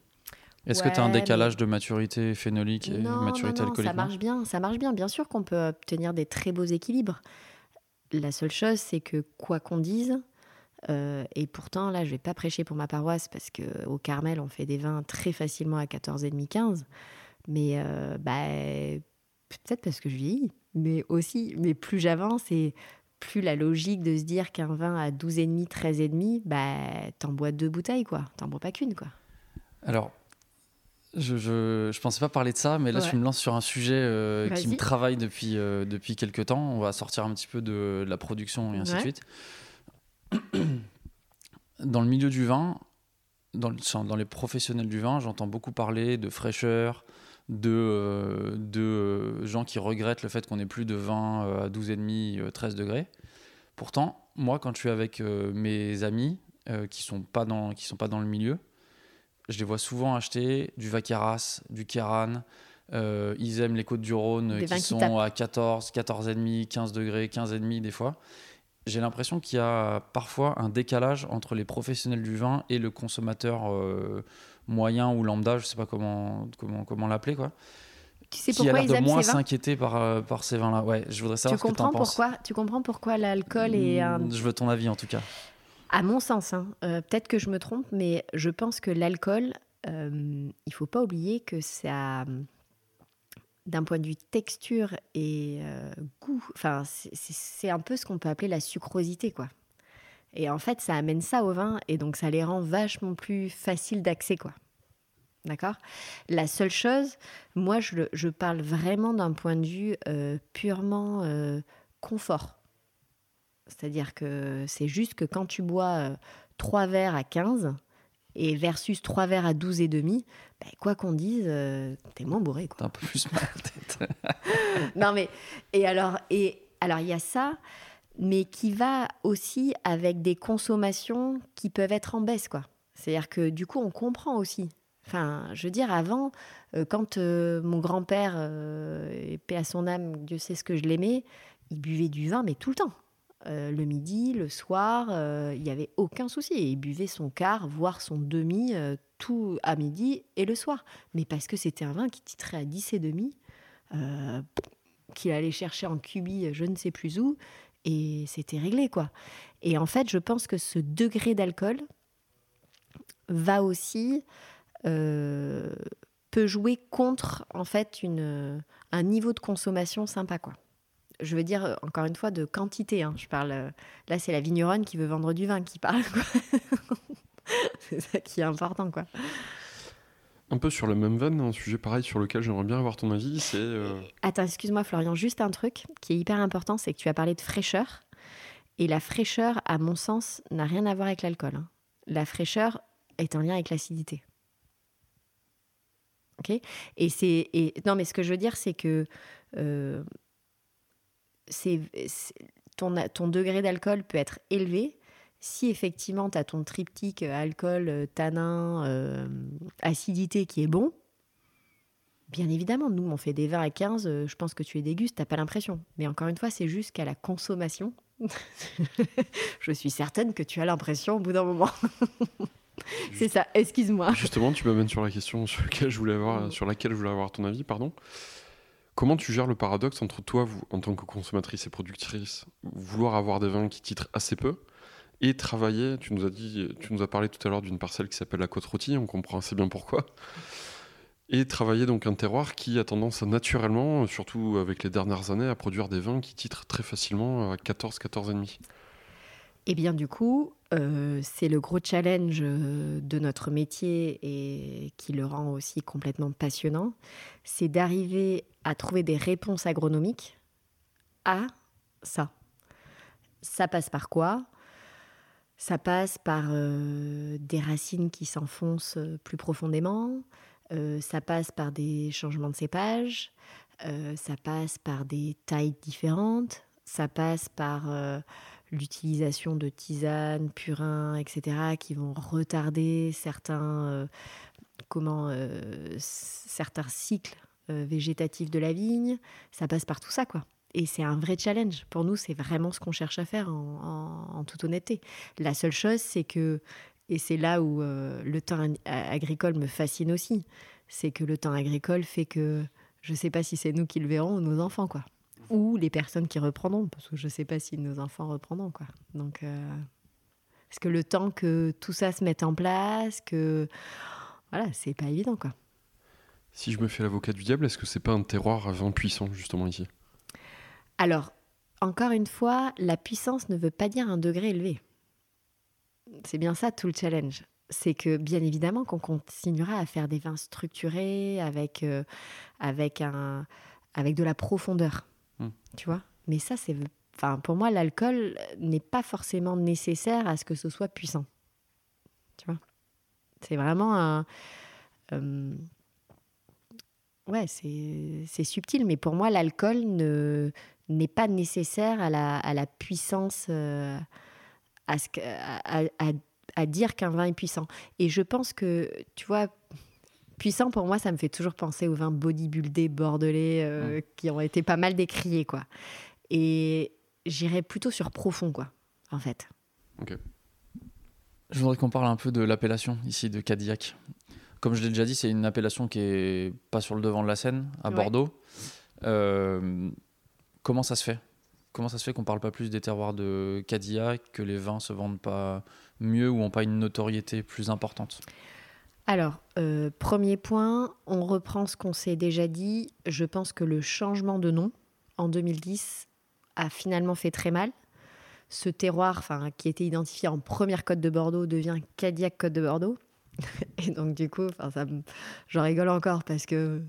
Est-ce que tu as un mais- décalage de maturité phénolique et non, maturité non, non, alcoolique ça marche bien, ça marche bien. Bien sûr qu'on peut obtenir des très beaux équilibres. La seule chose, c'est que quoi qu'on dise, euh, et pourtant là, je vais pas prêcher pour ma paroisse parce que au Carmel, on fait des vins très facilement à 14,5, 15. Mais euh, bah, peut-être parce que je vieillis, mais aussi, mais plus j'avance et plus la logique de se dire qu'un vin à 12,5, 13,5, bah, t'en bois deux bouteilles, quoi. T'en bois pas qu'une, quoi. Alors, je, je, je pensais pas parler de ça, mais là, Ouais. tu me lances sur un sujet euh, qui me travaille depuis, euh, depuis quelques temps. On va sortir un petit peu de, la production et ainsi de suite. Dans le milieu du vin, dans, les professionnels du vin, j'entends beaucoup parler de fraîcheur, de, euh, de euh, gens qui regrettent le fait qu'on ait plus de vin euh, à 12,5, euh, 13 degrés. Pourtant, moi, quand je suis avec mes amis qui sont pas dans qui sont pas dans le milieu, je les vois souvent acheter du Vacaras, du Kéran. euh, ils aiment les côtes du Rhône qui sont à 14, 14,5, 15 degrés, 15,5 des fois. J'ai l'impression qu'il y a parfois un décalage entre les professionnels du vin et le consommateur euh, moyen ou lambda, je sais pas comment, comment, comment l'appeler, quoi. Tu sais qui a l'air ils de aiment moins s'inquiéter par, euh, par ces vins-là. Ouais, je voudrais tu savoir ce que tu comprends en penses. pourquoi Tu comprends pourquoi l'alcool est un... Mm, Je veux ton avis en tout cas. À mon sens, hein, euh, peut-être que je me trompe, mais je pense que l'alcool, euh, il faut pas oublier que ça, d'un point de vue texture et euh, goût, enfin, c'est- un peu ce qu'on peut appeler la sucrosité, quoi. Et en fait, ça amène ça au vin, et donc ça les rend vachement plus faciles d'accès, quoi. D'accord? La seule chose, moi, je, le- je parle vraiment d'un point de vue euh, purement confort. C'est-à-dire que c'est juste que quand tu bois 3 verres à 15 et versus 3 verres à 12 et demi, ben, quoi qu'on dise, t'es moins bourré. T'as un peu plus mal tête. non mais et alors et alors il y a ça, mais qui va aussi avec des consommations qui peuvent être en baisse quoi. C'est-à-dire que du coup on comprend aussi. Enfin, je veux dire, avant, quand mon grand-père, paix à son âme, Dieu sait ce que je l'aimais, il buvait du vin, mais tout le temps. Euh, le midi, le soir, euh, il n'y avait aucun souci. Il buvait son quart, voire son demi, euh, tout à midi et le soir. Mais parce que c'était un vin qui titrait à 10 et demi, qu'il allait chercher en cubi, je ne sais plus où, et c'était réglé, quoi. Et en fait, je pense que ce degré d'alcool va aussi peut jouer contre en fait une, un niveau de consommation sympa, quoi je veux dire, euh, encore une fois, de quantité. Hein. Je parle, euh, là, c'est la vigneronne qui veut vendre du vin qui parle. c'est ça qui est important. quoi. Un peu sur le même veine, un sujet pareil sur lequel j'aimerais bien avoir ton avis, c'est... Euh, Attends, excuse-moi Florian, juste un truc qui est hyper important, c'est que tu as parlé de fraîcheur. Et la fraîcheur, à mon sens, n'a rien à voir avec l'alcool. Hein. La fraîcheur est en lien avec l'acidité. Ok? Et c'est... Et... Non, mais ce que je veux dire, c'est que c'est, ton, ton degré d'alcool peut être élevé si effectivement tu as ton triptyque euh, alcool, euh, tanin, euh, acidité qui est bon. Bien évidemment, nous, on fait des vins à 15, je pense que tu les dégustes, t'as pas l'impression. Mais encore une fois, c'est juste qu'à la consommation, je suis certaine que tu as l'impression au bout d'un moment. c'est ça, excuse-moi. Justement, tu m'amènes sur la question sur laquelle je voulais avoir, sur laquelle je voulais avoir ton avis, pardon. Comment tu gères le paradoxe entre toi, en tant que consommatrice et productrice, vouloir avoir des vins qui titrent assez peu et travailler, tu nous as dit, tu nous as parlé tout à l'heure d'une parcelle qui s'appelle la côte rôtie, on comprend assez bien pourquoi. Et travailler donc un terroir qui a tendance naturellement, surtout avec les dernières années, à produire des vins qui titrent très facilement à 14, 14,5. Eh bien, du coup, euh, c'est le gros challenge euh, de notre métier et qui le rend aussi complètement passionnant. C'est d'arriver à trouver des réponses agronomiques à ça. Ça passe par quoi? Ça passe par euh, des racines qui s'enfoncent plus profondément. ça passe par des changements de cépage. ça passe par des tailles différentes. Ça passe par l'utilisation de tisanes, purins, etc., qui vont retarder certains, euh, comment, euh, certains cycles euh, végétatifs de la vigne. Ça passe par tout ça, quoi. Et c'est un vrai challenge. Pour nous, c'est vraiment ce qu'on cherche à faire en, toute honnêteté. La seule chose, c'est que, et c'est là où le temps agricole me fascine aussi, c'est que le temps agricole fait que je ne sais pas si c'est nous qui le verrons ou nos enfants, quoi ou les personnes qui reprendront, parce que je ne sais pas si nos enfants reprendront. Quoi. Donc, euh, est-ce que le temps que tout ça se mette en place, que voilà, c'est pas évident, quoi. Si je me fais l'avocat du diable, est-ce que c'est pas un terroir à vin puissant justement ici? Alors, encore une fois, la puissance ne veut pas dire un degré élevé. C'est bien ça tout le challenge. C'est que bien évidemment qu'on continuera à faire des vins structurés avec, euh, avec, un, avec de la profondeur. Hmm. Tu vois? Mais ça, c'est. Enfin, pour moi, l'alcool n'est pas forcément nécessaire à ce que ce soit puissant. Tu vois? C'est vraiment un. Euh, ouais, c'est subtil, mais pour moi, l'alcool ne n'est pas nécessaire à la, à la puissance, euh, à, ce à, à, dire qu'un vin est puissant. Et je pense que, tu vois, Puissant, pour moi, ça me fait toujours penser aux vins bodybuildés bordelais euh, qui ont été pas mal décriés, quoi. Et j'irais plutôt sur profond, quoi, en fait. Ok. Je voudrais qu'on parle un peu de l'appellation ici de Cadillac. Comme je l'ai déjà dit, c'est une appellation qui est pas sur le devant de la scène, à Bordeaux. Euh, comment ça se fait? Comment ça se fait qu'on parle pas plus des terroirs de Cadillac, que les vins se vendent pas mieux ou ont pas une notoriété plus importante? Alors, euh, premier point, on reprend ce qu'on s'est déjà dit. Je pense que le changement de nom en 2010 a finalement fait très mal. Ce terroir, qui était identifié en première côte de Bordeaux, devient Cadillac Côte de Bordeaux. Et donc, du coup, ça, j'en rigole encore parce que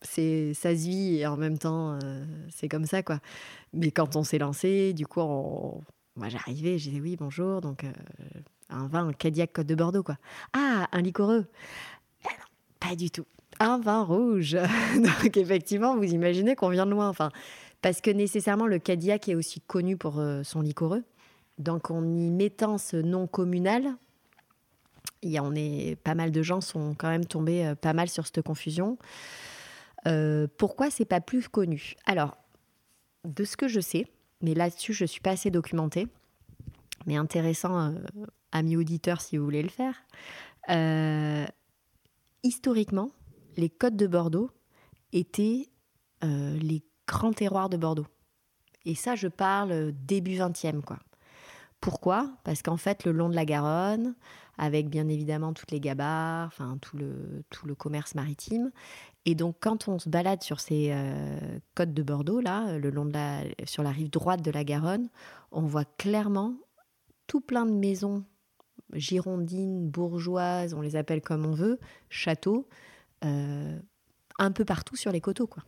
c'est ça se vit et en même temps, euh, c'est comme ça, quoi. Mais quand on s'est lancé, du coup, moi, j'arrivais, je disais oui, bonjour, donc euh, un vin, un Cadillac Côte de Bordeaux, quoi. Ah, un liquoreux Eh non, Pas du tout. Un vin rouge. donc, effectivement, vous imaginez qu'on vient de loin. Enfin, parce que nécessairement, le Cadillac est aussi connu pour euh, son liquoreux. Donc, en y mettant ce nom communal, il y a- est, pas mal de gens sont quand même tombés euh, pas mal sur cette confusion. Euh, pourquoi c'est pas plus connu? Alors, de ce que je sais, mais là-dessus je suis pas assez documentée, mais intéressant, euh, amis auditeurs, si vous voulez le faire. euh, historiquement, les côtes de Bordeaux étaient euh, les grands terroirs de Bordeaux. Et ça, je parle début 20e, quoi. Pourquoi? Parce qu'en fait, le long de la Garonne, avec bien évidemment toutes les gabarres, enfin tout le, tout le commerce maritime. Et donc, quand on se balade sur ces euh, côtes de Bordeaux, là, le long de la, sur la rive droite de la Garonne, on voit clairement tout plein de maisons girondines, bourgeoises, on les appelle comme on veut, châteaux, euh, un peu partout sur les coteaux, quoi.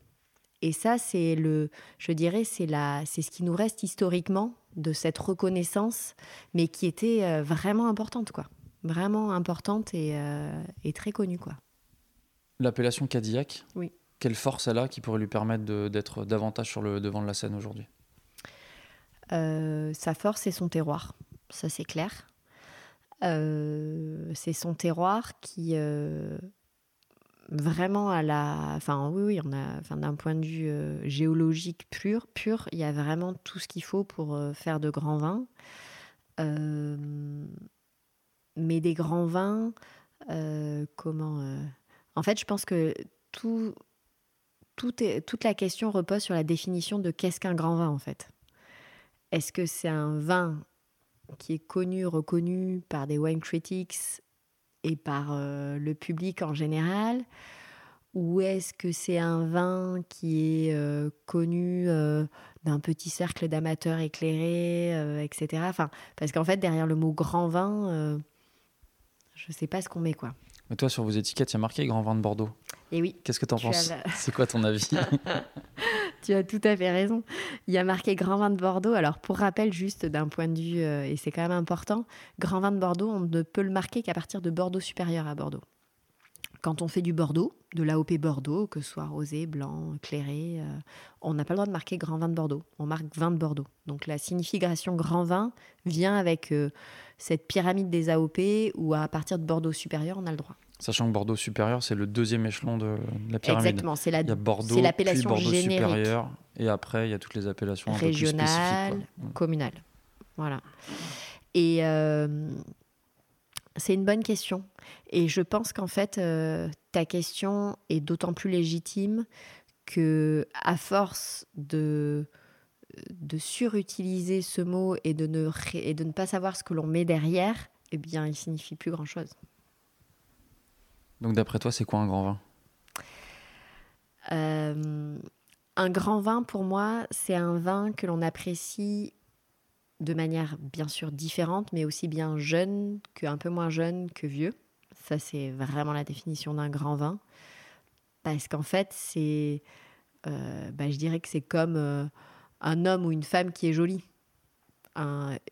Et ça, c'est le, je dirais, c'est la, c'est ce qui nous reste historiquement de cette reconnaissance, mais qui était euh, vraiment importante, quoi. Vraiment importante et, euh, et très connue, quoi. L'appellation Cadillac, Oui. quelle force elle a qui pourrait lui permettre d'être davantage sur le devant de la scène aujourd'hui? Euh, sa force, c'est son terroir, ça c'est clair. Euh, c'est son terroir qui euh, vraiment à la, enfin oui, oui, on a, d'un point de vue euh, géologique pur, pur, il y a vraiment tout ce qu'il faut pour faire de grands vins. Mais des grands vins, comment En fait, je pense que tout, toute la question repose sur la définition de qu'est-ce qu'un grand vin en fait. Est-ce que c'est un vin qui est connu, reconnu par des wine critics et par euh, le public en général Ou est-ce que c'est un vin qui est euh, connu euh, d'un petit cercle d'amateurs éclairés, etc. Enfin, parce qu'en fait, derrière le mot grand vin, je ne sais pas ce qu'on met, quoi. Mais toi, sur vos étiquettes, il y a marqué Grand Vin de Bordeaux. Et oui, Qu'est-ce que t'en Tu penses la- C'est quoi ton avis Tu as tout à fait raison. Il y a marqué Grand Vin de Bordeaux. Alors, pour rappel, juste d'un point de vue, euh, et c'est quand même important, Grand Vin de Bordeaux, on ne peut le marquer qu'à partir de Bordeaux supérieur à Bordeaux. Quand on fait du Bordeaux, de l'AOP Bordeaux, que ce soit rosé, blanc, clairé, euh, on n'a pas le droit de marquer Grand Vin de Bordeaux. On marque vin de Bordeaux. Donc, la signification Grand Vin vient avec euh, cette pyramide des AOP où, à partir de Bordeaux supérieur, on a le droit. Sachant que Bordeaux supérieur, c'est le deuxième échelon de la pyramide. Exactement. C'est la Il y a Bordeaux, l'appellation Bordeaux générique. supérieur, et après, il y a toutes les appellations un peu plus Régionale, spécifiques. quoi. communal. Voilà. Et euh, c'est une bonne question. Et je pense qu'en fait, euh, ta question est d'autant plus légitime que, à force de, de surutiliser ce mot et de ne, ré- et de ne pas savoir ce que l'on met derrière, eh bien, il signifie plus grand-chose. Donc, d'après toi, c'est quoi un grand vin? Euh, un grand vin, pour moi, c'est un vin que l'on apprécie de manière bien sûr différente, mais aussi bien jeune qu'un peu moins jeune que vieux. Ça, c'est vraiment la définition d'un grand vin. Parce qu'en fait, c'est. euh, bah, je dirais que c'est comme euh, un homme ou une femme qui est jolie.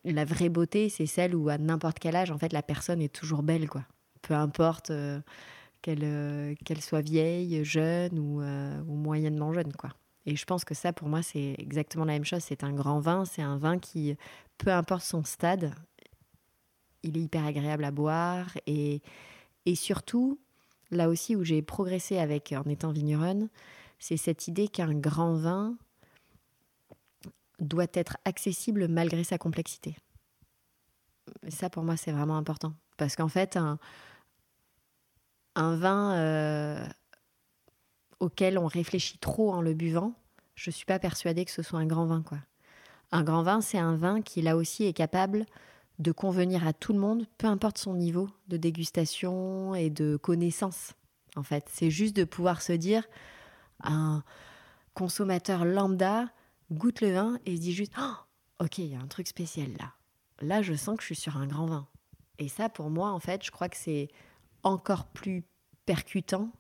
La vraie beauté, c'est celle où, à n'importe quel âge, en fait, la personne est toujours belle, quoi. Peu importe. euh, qu'elle euh, qu'elle soit vieille, jeune ou, ou moyennement jeune. quoi. Et je pense que ça, pour moi, c'est exactement la même chose. C'est un grand vin, c'est un vin qui, peu importe son stade, il est hyper agréable à boire. Et, et surtout, là aussi où j'ai progressé avec en étant vigneronne, c'est cette idée qu'un grand vin doit être accessible malgré sa complexité. Et ça, pour moi, c'est vraiment important. Parce qu'en fait, un, vin euh, auquel on réfléchit trop en le buvant, je suis pas persuadée que ce soit un grand vin. Un grand vin, c'est un vin qui, là aussi, est capable de convenir à tout le monde, peu importe son niveau de dégustation et de connaissance. En fait, c'est juste de pouvoir se dire, un consommateur lambda goûte le vin et se dit juste, Oh, ok, il y a un truc spécial là. Là, je sens que je suis sur un grand vin. Et ça, pour moi, en fait, je crois que c'est encore plus percutant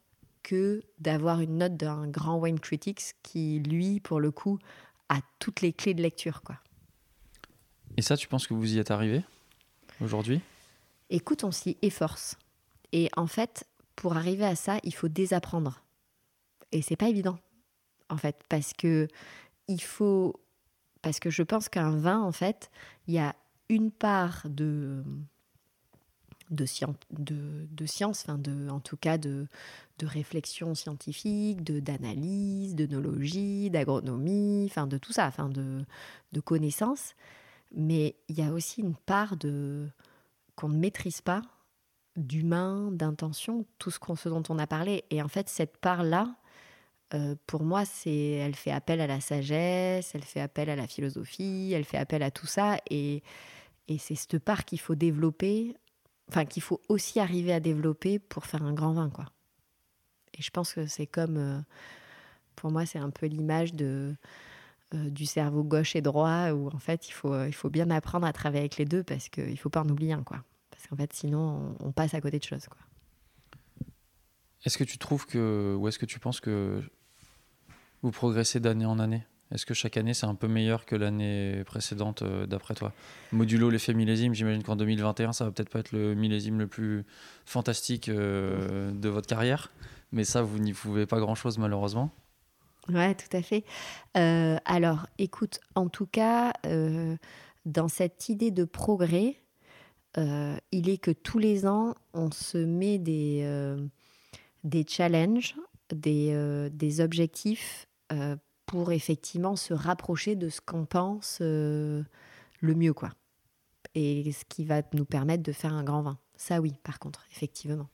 que d'avoir une note d'un grand wine critics qui, lui, pour le coup, a toutes les clés de lecture. Quoi. Et ça, tu penses que vous y êtes arrivé aujourd'hui? Écoute, on s'y efforce. Et en fait, pour arriver à ça, il faut désapprendre. Et c'est pas évident, en fait, parce que il faut, parce que je pense qu'un vin, en fait, il y a une part de de, science, enfin de, en tout cas de, de réflexion scientifique, de d'analyse, d'œnologie, d'agronomie, enfin de tout ça, enfin de, de connaissances. Mais il y a aussi une part de qu'on ne maîtrise pas, d'humain, d'intention, tout ce, ce, dont on a parlé. Et en fait, cette part-là, euh, pour moi, c'est, elle fait appel à la sagesse, elle fait appel à la philosophie, elle fait appel à tout ça. Et, et c'est cette part qu'il faut développer enfin qu'il faut aussi arriver à développer pour faire un grand vin, quoi. Et je pense que c'est comme, euh, pour moi, c'est un peu l'image de euh, du cerveau gauche et droit où en fait il faut il faut bien apprendre à travailler avec les deux parce qu'il faut pas en oublier un, quoi. Parce qu'en fait, sinon, on, on, passe à côté de choses, quoi. Est-ce que tu trouves que, ou est-ce que tu penses que vous progressez d'année en année? Est-ce que chaque année c'est un peu meilleur que l'année précédente euh, d'après toi? Modulo l'effet millésime, j'imagine qu'en 2021 ça va peut-être pas être le millésime le plus fantastique euh, de votre carrière, mais ça vous n'y pouvez pas grand-chose malheureusement. Ouais, tout à fait. Euh, alors, écoute, en tout cas, dans cette idée de progrès, il est que tous les ans on se met des des challenges, des, des objectifs pour effectivement se rapprocher de ce qu'on pense euh, le mieux, quoi. Et ce qui va nous permettre de faire un grand vin. Ça, oui, par contre, effectivement.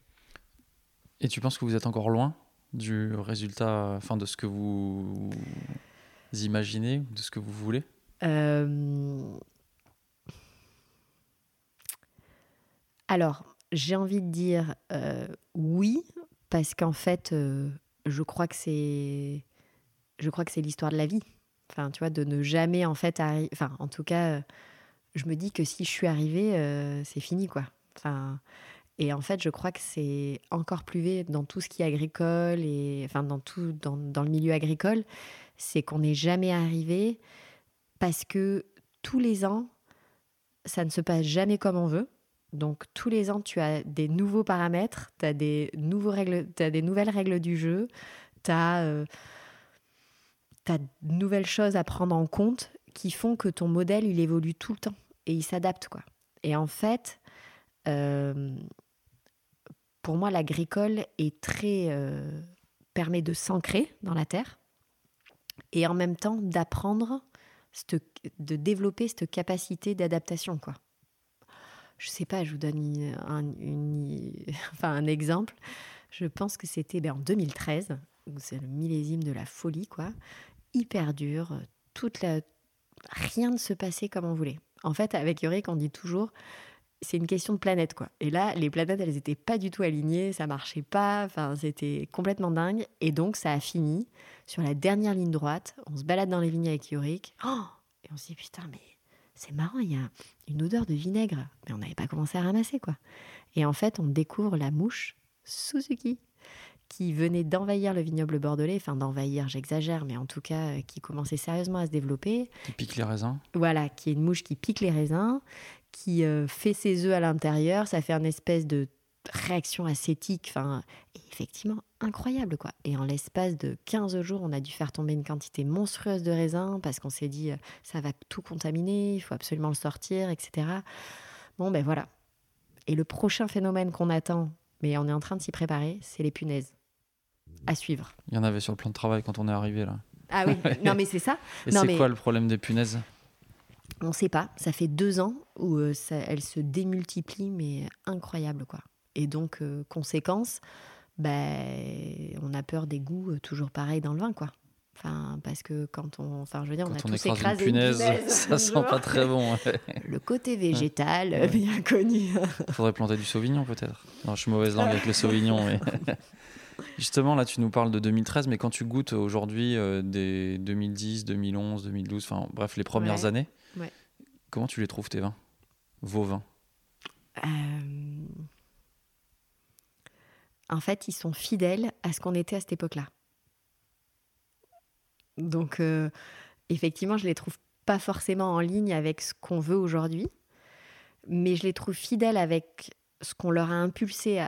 Et tu penses que vous êtes encore loin du résultat, enfin de ce que vous imaginez, de ce que vous voulez? Euh... Alors, j'ai envie de dire euh, oui, parce qu'en fait, je crois que c'est je crois que c'est l'histoire de la vie. Enfin, tu vois, de ne jamais en fait arriver. Enfin, en tout cas, euh, je me dis que si je suis arrivée, euh, c'est fini, quoi. Et en fait, je crois que c'est encore plus vrai dans tout ce qui est agricole et enfin dans tout dans, dans le milieu agricole, c'est qu'on n'est jamais arrivé parce que tous les ans, ça ne se passe jamais comme on veut. Donc tous les ans, tu as des nouveaux paramètres, tu as des nouveaux règles, as des nouvelles règles du jeu, tu as euh, tu as de nouvelles choses à prendre en compte qui font que ton modèle, il évolue tout le temps et il s'adapte. quoi. Et en fait, euh, pour moi, l'agricole est très euh, permet de s'ancrer dans la terre et en même temps d'apprendre, de développer cette capacité d'adaptation. quoi. Je sais pas, je vous donne un, enfin, un exemple. Je pense que c'était ben, en 2013, où c'est le millésime de la folie, quoi hyper dur. Toute la... Rien ne se passait comme on voulait. En fait, avec Yorick, on dit toujours, c'est une question de planète, quoi. Et là, les planètes, elles n'étaient pas du tout alignées, ça marchait pas, enfin, c'était complètement dingue. Et donc, ça a fini sur la dernière ligne droite. On se balade dans les vignes avec Yorick. Oh et on se dit, putain, mais c'est marrant, il y a une odeur de vinaigre. Mais on n'avait pas commencé à ramasser, quoi. Et en fait, on découvre la mouche Suzuki qui venait d'envahir le vignoble bordelais, enfin d'envahir, j'exagère, mais en tout cas euh, qui commençait sérieusement à se développer. Qui pique les raisins. Voilà, qui est une mouche qui pique les raisins, qui euh, fait ses œufs à l'intérieur, ça fait une espèce de réaction acétique, enfin, effectivement incroyable quoi. Et en l'espace de 15 jours, on a dû faire tomber une quantité monstrueuse de raisins parce qu'on s'est dit euh, ça va tout contaminer, il faut absolument le sortir, etc. Bon ben voilà. Et le prochain phénomène qu'on attend mais on est en train de s'y préparer, c'est les punaises. À suivre. Il y en avait sur le plan de travail quand on est arrivé là. Ah oui, non mais c'est ça. Et c'est quoi le problème des punaises? On ne sait pas. Ça fait deux ans où euh, elles se démultiplient, mais incroyable quoi. Et donc, euh, conséquence, ben, on a peur des goûts euh, toujours pareils dans le vin quoi. Enfin, parce que quand on, enfin, je veux dire, on a tous écrasé une punaise, ça sent pas très bon. Le côté végétal, bien connu. Faudrait planter du sauvignon peut-être. Non, je suis mauvaise langue avec le sauvignon. Mais... Justement, là, tu nous parles de 2013, mais quand tu goûtes aujourd'hui euh, des 2010, 2011, 2012, enfin, bref, les premières années, comment tu les trouves tes vins, vos vins? Euh, En fait, ils sont fidèles à ce qu'on était à cette époque-là. Donc, euh, effectivement, je les trouve pas forcément en ligne avec ce qu'on veut aujourd'hui, mais je les trouve fidèles avec ce qu'on leur a impulsé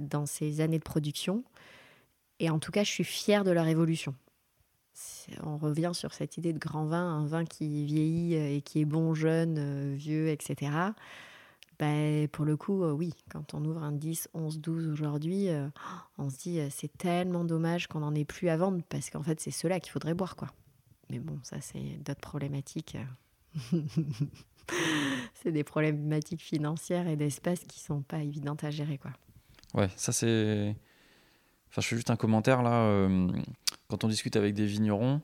dans ces années de production. Et en tout cas, je suis fière de leur évolution. On revient sur cette idée de grand vin, un vin qui vieillit et qui est bon, jeune, vieux, etc. Ben, pour le coup, oui, quand on ouvre un 10, 11, 12 aujourd'hui, on se dit c'est tellement dommage qu'on n'en ait plus à vendre parce qu'en fait, c'est cela qu'il faudrait boire. quoi. Mais bon, ça, c'est d'autres problématiques. c'est des problématiques financières et d'espace qui sont pas évidentes à gérer, quoi. Ouais, ça c'est. Enfin, je fais juste un commentaire là. Euh, quand on discute avec des vignerons,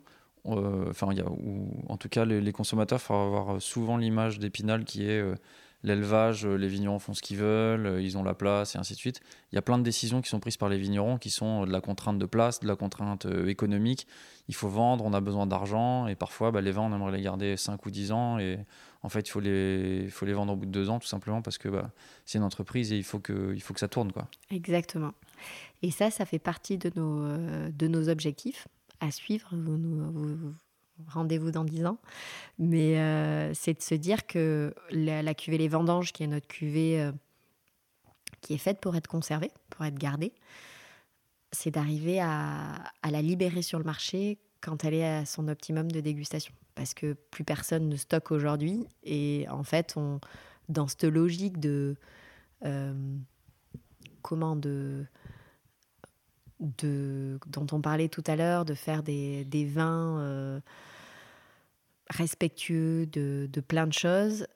euh, enfin, y a, ou, en tout cas, les, consommateurs, il faut avoir souvent l'image d'Épinal qui est euh, l'élevage, euh, les vignerons font ce qu'ils veulent, euh, ils ont la place et ainsi de suite. Il y a plein de décisions qui sont prises par les vignerons qui sont de la contrainte de place, de la contrainte euh, économique. Il faut vendre, on a besoin d'argent et parfois bah, les vins, on aimerait les garder 5 ou 10 ans et en fait, il faut les, faut les vendre au bout de 2 ans tout simplement parce que bah, c'est une entreprise et il faut que, il faut que ça tourne. Quoi. Exactement. Et ça, ça fait partie de nos, de nos objectifs à suivre. Rendez-vous dans 10 ans. Mais euh, c'est de se dire que la, cuvée Les Vendanges, qui est notre cuvée euh, qui est faite pour être conservée, pour être gardée, c'est d'arriver à, la libérer sur le marché quand elle est à son optimum de dégustation. Parce que plus personne ne stocke aujourd'hui. Et en fait, dans cette logique de. Euh, comment de, de, dont on parlait tout à l'heure, de faire des, des vins respectueux de, plein de choses,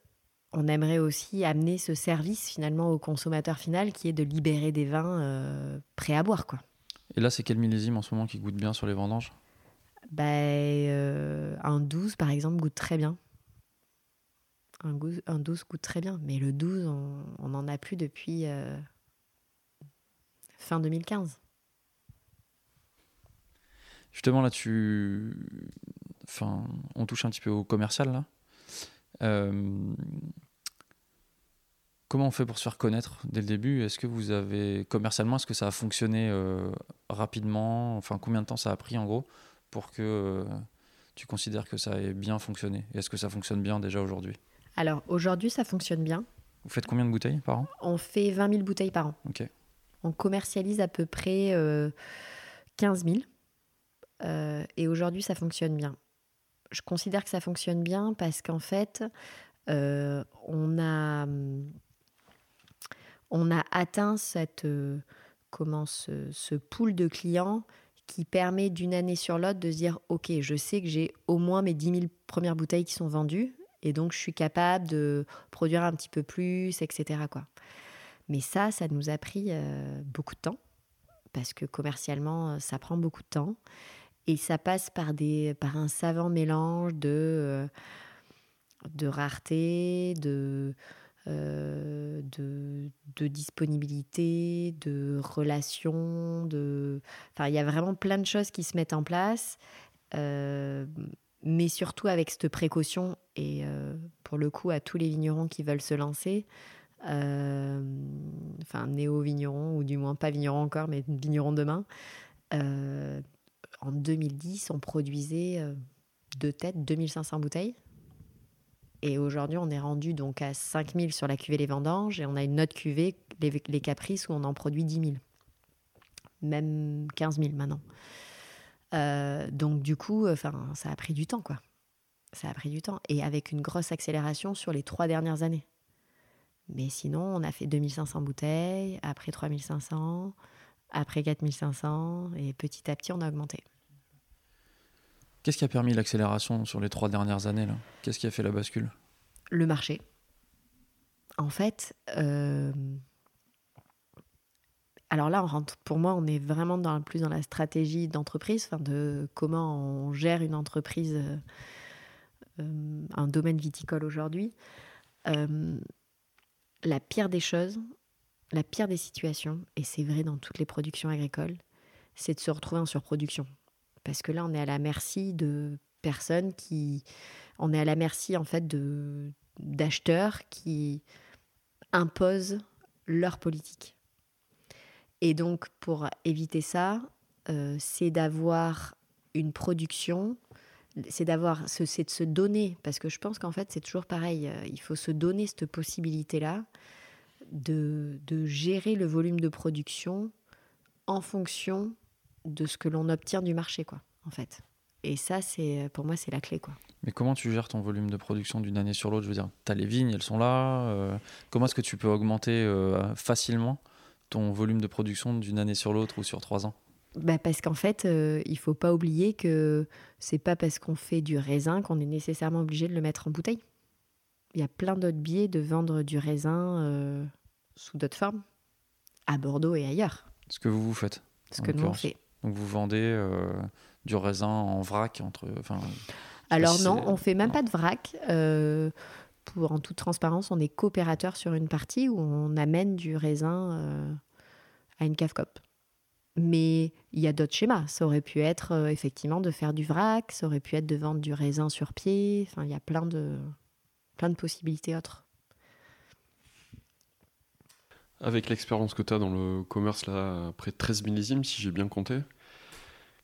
on aimerait aussi amener ce service finalement au consommateur final qui est de libérer des vins euh, prêts à boire. Quoi. Et là, c'est quel millésime en ce moment qui goûte bien sur les vendanges? Bah, euh, Un 12 par exemple goûte très bien. Un, 12 goûte très bien, mais le 12, on n'en a plus depuis euh, fin 2015. Justement, là, tu enfin, on touche un petit peu au commercial là. Euh, comment on fait pour se faire connaître dès le début? Est-ce que vous avez commercialement, est-ce que ça a fonctionné euh, rapidement? Enfin, combien de temps ça a pris en gros pour que euh, tu considères que ça ait bien fonctionné? Et est-ce que ça fonctionne bien déjà aujourd'hui? Alors aujourd'hui, ça fonctionne bien. Vous faites combien de bouteilles par an? On fait 20 000 bouteilles par an. Ok. On commercialise à peu près 15 000. Et aujourd'hui, ça fonctionne bien je considère que ça fonctionne bien parce qu'en fait, euh, on, a, on a atteint cette, euh, comment, ce, pool de clients qui permet d'une année sur l'autre de se dire Ok, je sais que j'ai au moins mes 10 000 premières bouteilles qui sont vendues et donc je suis capable de produire un petit peu plus, etc. Mais ça, ça nous a pris euh, beaucoup de temps parce que commercialement, ça prend beaucoup de temps. Et ça passe par, des, par un savant mélange de, euh, de rareté, de, euh, de, de, disponibilité, de relations. De... Enfin, il y a vraiment plein de choses qui se mettent en place, euh, mais surtout avec cette précaution. Et pour le coup, à tous les vignerons qui veulent se lancer, enfin néo-vignerons, ou du moins pas vignerons encore, mais vignerons demain, en 2010, on produisait de tête 2500 bouteilles. Et aujourd'hui, on est rendu donc à 5000 sur la cuvée Les Vendanges et on a une autre cuvée, les, Caprices, où on en produit 10 000. Même 15 000 maintenant. Euh, donc du coup, enfin, ça a pris du temps, quoi. Ça a pris du temps. Et avec une grosse accélération sur les trois dernières années. Mais sinon, on a fait 2500 bouteilles, après 3500, après 4500, et petit à petit, on a augmenté. Qu'est-ce qui a permis l'accélération sur les trois dernières années Qu'est-ce qui a fait la bascule? Le marché. En fait, euh, alors là, pour moi, on est vraiment plus dans la stratégie d'entreprise, de comment on gère une entreprise, euh, euh, un domaine viticole aujourd'hui. la pire des choses, la pire des situations, et c'est vrai dans toutes les productions agricoles, c'est de se retrouver en surproduction. Parce que là, on est à la merci de personnes qui. On est à la merci, en fait, de, d'acheteurs qui imposent leur politique. Et donc, pour éviter ça, euh, c'est d'avoir une production c'est d'avoir, ce- c'est de se donner, parce que je pense qu'en fait, c'est toujours pareil. euh, Il faut se donner cette possibilité-là de, de gérer le volume de production en fonction de ce que l'on obtient du marché, quoi, en fait. Et ça, c'est pour moi, c'est la clé, quoi. Mais comment tu gères ton volume de production d'une année sur l'autre? Je veux dire, tu as les vignes, elles sont là. euh, comment est-ce que tu peux augmenter euh, facilement ton volume de production d'une année sur l'autre ou sur trois ans? Bah, parce qu'en fait, euh, il faut pas oublier que c'est pas parce qu'on fait du raisin qu'on est nécessairement obligé de le mettre en bouteille. Il y a plein d'autres biais de vendre du raisin euh, sous d'autres formes, à Bordeaux et ailleurs, Ce que vous vous faites. ce que nous on fait. Donc vous vendez euh, du raisin en vrac entre. Enfin, Alors non, on fait même pas de vrac. euh, pour en toute transparence, on est coopérateur sur une partie où on amène du raisin euh, à une cave cop. Mais il y a d'autres schémas. Ça aurait pu être effectivement de faire du vrac, ça aurait pu être de vendre du raisin sur pied. Enfin, il y a plein de, plein de possibilités autres. Avec l'expérience que tu as dans le commerce, là, après 13 millésimes, si j'ai bien compté,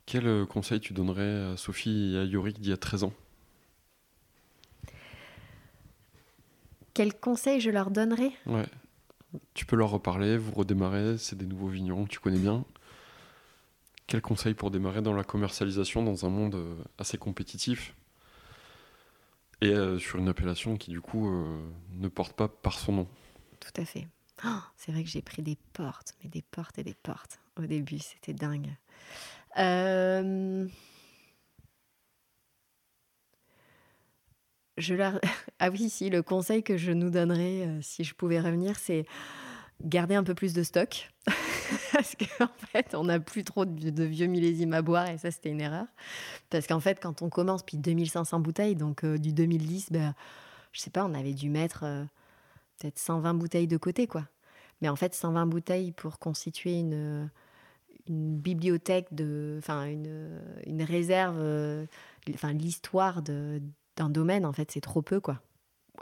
quel euh, conseil tu donnerais à Sophie et à Yorick d'il y a 13 ans? Quel conseil je leur donnerais? Ouais. Tu peux leur reparler, vous redémarrez, c'est des nouveaux vignerons que tu connais bien. Quel conseil pour démarrer dans la commercialisation dans un monde euh, assez compétitif? Et euh, sur une appellation qui du coup ne porte pas par son nom Tout à fait. C'est vrai que j'ai pris des portes, mais des portes et des portes. Au début, c'était dingue. Euh, Je. Ah oui, si, le conseil que je nous donnerais, euh, si je pouvais revenir, c'est garder un peu plus de stock. Parce qu'en fait, on n'a plus trop de, vieux millésimes à boire, et ça, c'était une erreur. Parce qu'en fait, quand on commence, puis 2500 bouteilles, donc euh, du 2010, ben, je sais pas, on avait dû mettre peut-être 120 bouteilles de côté, quoi. Mais en fait, 120 bouteilles pour constituer une, une bibliothèque, de, enfin, une, une réserve, euh, enfin, l'histoire d'un domaine, en fait, c'est trop peu, quoi.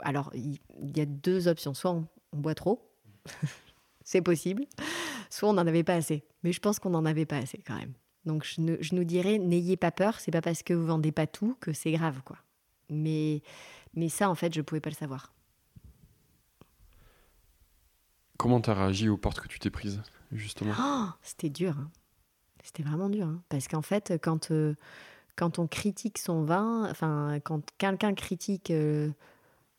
Alors, il y, a deux options. Soit on, boit trop, c'est possible, soit on n'en avait pas assez. Mais je pense qu'on n'en avait pas assez, quand même. Donc, je, ne- je nous dirais, n'ayez pas peur, c'est pas parce que vous vendez pas tout que c'est grave, quoi. Mais, mais ça, en fait, je pouvais pas le savoir. Comment t'as réagi aux portes que tu t'es prises, justement? Oh, c'était dur. hein. C'était vraiment dur. hein. Parce qu'en fait, quand, euh, quand on critique son vin, enfin, quand quelqu'un critique euh,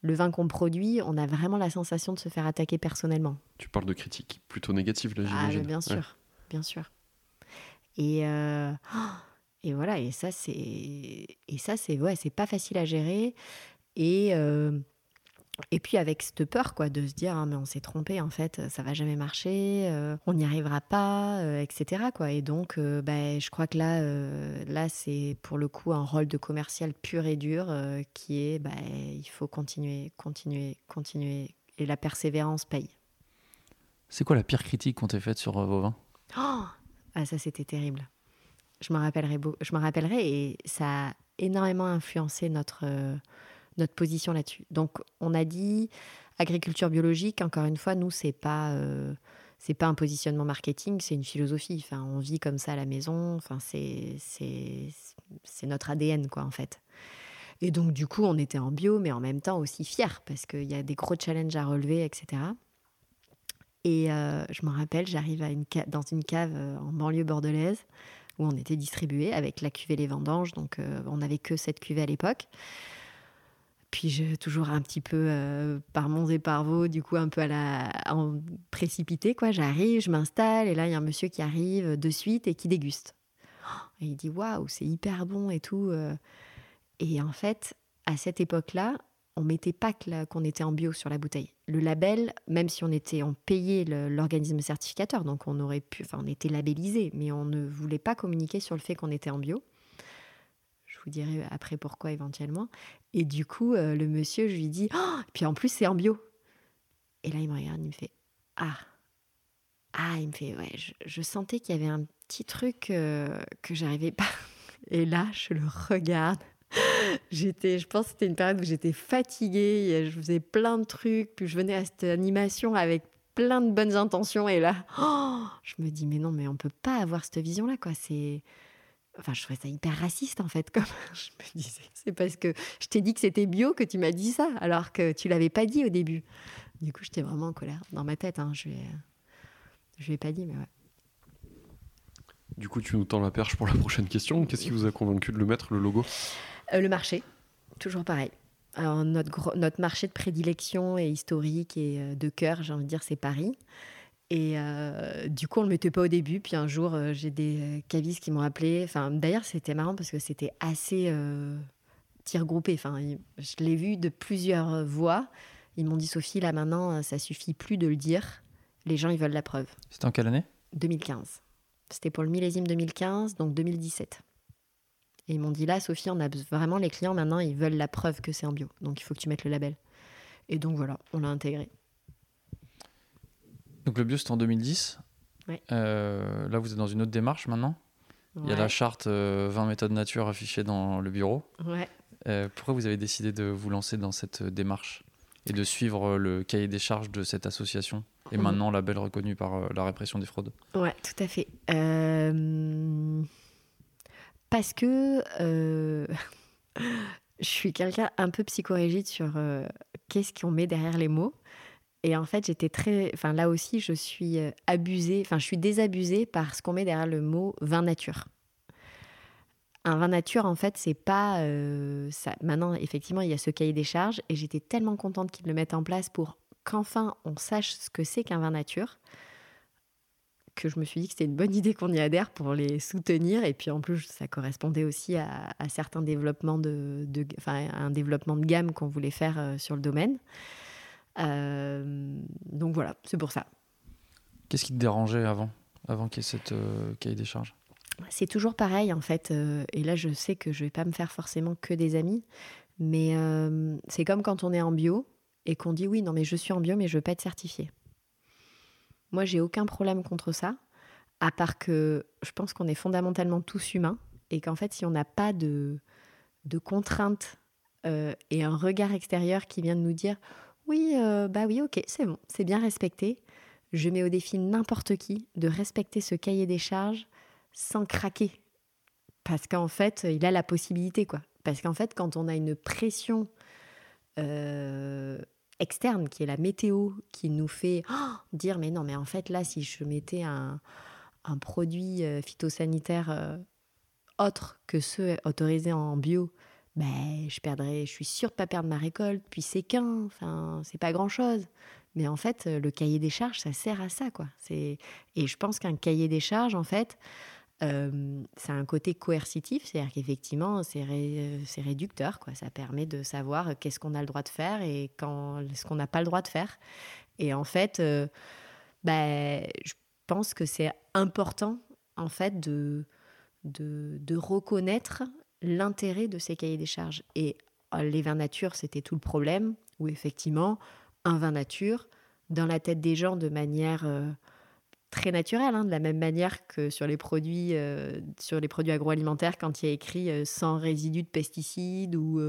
le vin qu'on produit, on a vraiment la sensation de se faire attaquer personnellement. Tu parles de critiques plutôt négatives, là, Ah, j'imagine. mais bien Ouais. sûr, bien sûr. Et, euh, et voilà, et ça, c'est, et ça, c'est, ouais, c'est pas facile à gérer. Et, et puis avec cette peur, quoi, de se dire, Ah, mais on s'est trompé, en fait, ça va jamais marcher, euh, on n'y arrivera pas, euh, etc. Quoi. Et donc, euh, bah, je crois que là, euh, là, c'est pour le coup un rôle de commercial pur et dur qui est, bah, il faut continuer, continuer, continuer. Et la persévérance paye. c'est quoi la pire critique qu'on t'ait faite sur vos vins Oh ah, ça, c'était terrible. Je me rappellerai, je me rappellerai et ça a énormément influencé notre, notre position là-dessus. Donc, on a dit agriculture biologique, encore une fois, nous, c'est pas. euh, pas un positionnement marketing, c'est une philosophie. Enfin, on vit comme ça à la maison. Enfin, c'est notre ADN quoi en fait. Et donc du coup, on était en bio, mais en même temps aussi fiers parce qu'il y a des gros challenges à relever, etc. Et euh, je me rappelle, j'arrive dans une cave euh, en banlieue bordelaise où on était distribué avec la cuvée Les Vendanges. Donc, on n'avait que cette cuvée à l'époque. Puis, je, toujours un petit peu euh, par monts et par vaux, du coup, un peu à la en précipité, quoi. J'arrive, je m'installe, et là, il y a un monsieur qui arrive de suite et qui déguste. Et il dit Waouh, c'est hyper bon et tout. euh. Et en fait, à cette époque-là, on mettait pas qu'on était en bio sur la bouteille. Le label, même si on était, on payait l'organisme certificateur, donc on aurait pu, enfin, on était labellisé, mais on ne voulait pas communiquer sur le fait qu'on était en bio. Vous dirai après pourquoi éventuellement. Et du coup, euh, le monsieur, je lui dis, oh, puis en plus c'est en bio. Et là, il me regarde, il me fait, ah, ah, il me fait, ouais, je, sentais qu'il y avait un petit truc euh, que j'arrivais pas. Et là, je le regarde. J'étais, je pense que c'était une période où j'étais fatiguée, je faisais plein de trucs, puis je venais à cette animation avec plein de bonnes intentions, et là, je me dis, mais non, mais on peut pas avoir cette vision-là, quoi. C'est, Enfin, je trouvais ça hyper raciste en fait. Comme je me disais, c'est parce que je t'ai dit que c'était bio que tu m'as dit ça, alors que tu l'avais pas dit au début. Du coup, j'étais vraiment en colère dans ma tête. Hein. Je lui je lui ai pas dit, mais ouais. Du coup, tu nous tends la perche pour la prochaine question. Qu'est-ce qui vous a convaincu de le mettre, le logo? Euh, le marché, toujours pareil. Alors, notre, notre marché de prédilection et historique et euh, de cœur, j'ai envie de dire, c'est Paris. Et euh, du coup, on ne le mettait pas au début. Puis un jour, euh, j'ai des euh, cavistes qui m'ont appelé. Enfin, d'ailleurs, c'était marrant parce que c'était assez euh, tir groupé. Enfin, je l'ai vu de plusieurs voix. Ils m'ont dit, Sophie, là maintenant, ça suffit plus de le dire. Les gens, ils veulent la preuve. C'était en quelle année? 2015. C'était pour le millésime 2015, donc 2017. Et ils m'ont dit là, Sophie, on a vraiment les clients maintenant, ils veulent la preuve que c'est en bio. Donc il faut que tu mettes le label. Et donc voilà, on l'a intégré. Donc le bio, c'était en 2010. Ouais. Euh, là, vous êtes dans une autre démarche maintenant. Il y a la charte euh, 20 méthodes nature affichée dans le bureau. Ouais. Euh, pourquoi vous avez décidé de vous lancer dans cette euh, démarche et de suivre euh, le cahier des charges de cette association et Mhm. maintenant label reconnu par euh, la répression des fraudes? Ouais, tout à fait. Euh, Parce que euh, je suis quelqu'un un peu psychorigide sur euh, qu'est-ce qu'on met derrière les mots. Et en fait, j'étais très. Enfin, là aussi, je suis euh, abusée. Enfin, je suis désabusée par ce qu'on met derrière le mot vin nature. Un vin nature, en fait, c'est pas. euh, ça. Maintenant, effectivement, il y a ce cahier des charges. Et j'étais tellement contente qu'ils le mettent en place pour qu'enfin on sache ce que c'est qu'un vin nature que je me suis dit que c'était une bonne idée qu'on y adhère pour les soutenir. Et puis en plus, ça correspondait aussi à, certains développements à un développement de gamme qu'on voulait faire euh, sur le domaine. Euh, donc voilà, c'est pour ça. Qu'est-ce qui te dérangeait avant Avant qu'il y ait cette euh, cahier des charges? C'est toujours pareil en fait. euh, et là, je sais que je vais pas me faire forcément que des amis, mais euh, c'est comme quand on est en bio et qu'on dit oui, non mais je suis en bio, mais je veux pas être certifié. Moi, j'ai aucun problème contre ça, à part que je pense qu'on est fondamentalement tous humains et qu'en fait, si on n'a pas de, de contraintes euh, et un regard extérieur qui vient de nous dire oui, euh, bah oui, ok, c'est bon, c'est bien respecté. Je mets au défi n'importe qui de respecter ce cahier des charges sans craquer. Parce qu'en fait, il a la possibilité, quoi. Parce qu'en fait, quand on a une pression euh, externe, qui est la météo, qui nous fait oh, dire, mais non, mais en fait, là, si je mettais un, produit euh, phytosanitaire autre que ceux autorisés en bio, je perdrais, je suis sûre de pas perdre ma récolte, puis c'est qu'un, c'est pas grand-chose. Mais en fait, euh, le cahier des charges, ça sert à ça, quoi. Et je pense qu'un cahier des charges, en fait, euh, c'est un côté coercitif, c'est-à-dire qu'effectivement, c'est ré- c'est réducteur, quoi. Ça permet de savoir qu'est-ce qu'on a le droit de faire et quand ce qu'on n'a pas le droit de faire. Et en fait, euh, ben, je pense que c'est important, en fait, de reconnaître l'intérêt de ces cahiers des charges. Et euh, les vins nature, c'était tout le problème, où effectivement, un vin nature, dans la tête des gens de manière euh, très naturelle, hein, de la même manière que sur les produits, euh, sur les produits agroalimentaires, quand il y a écrit sans résidus de pesticides ou,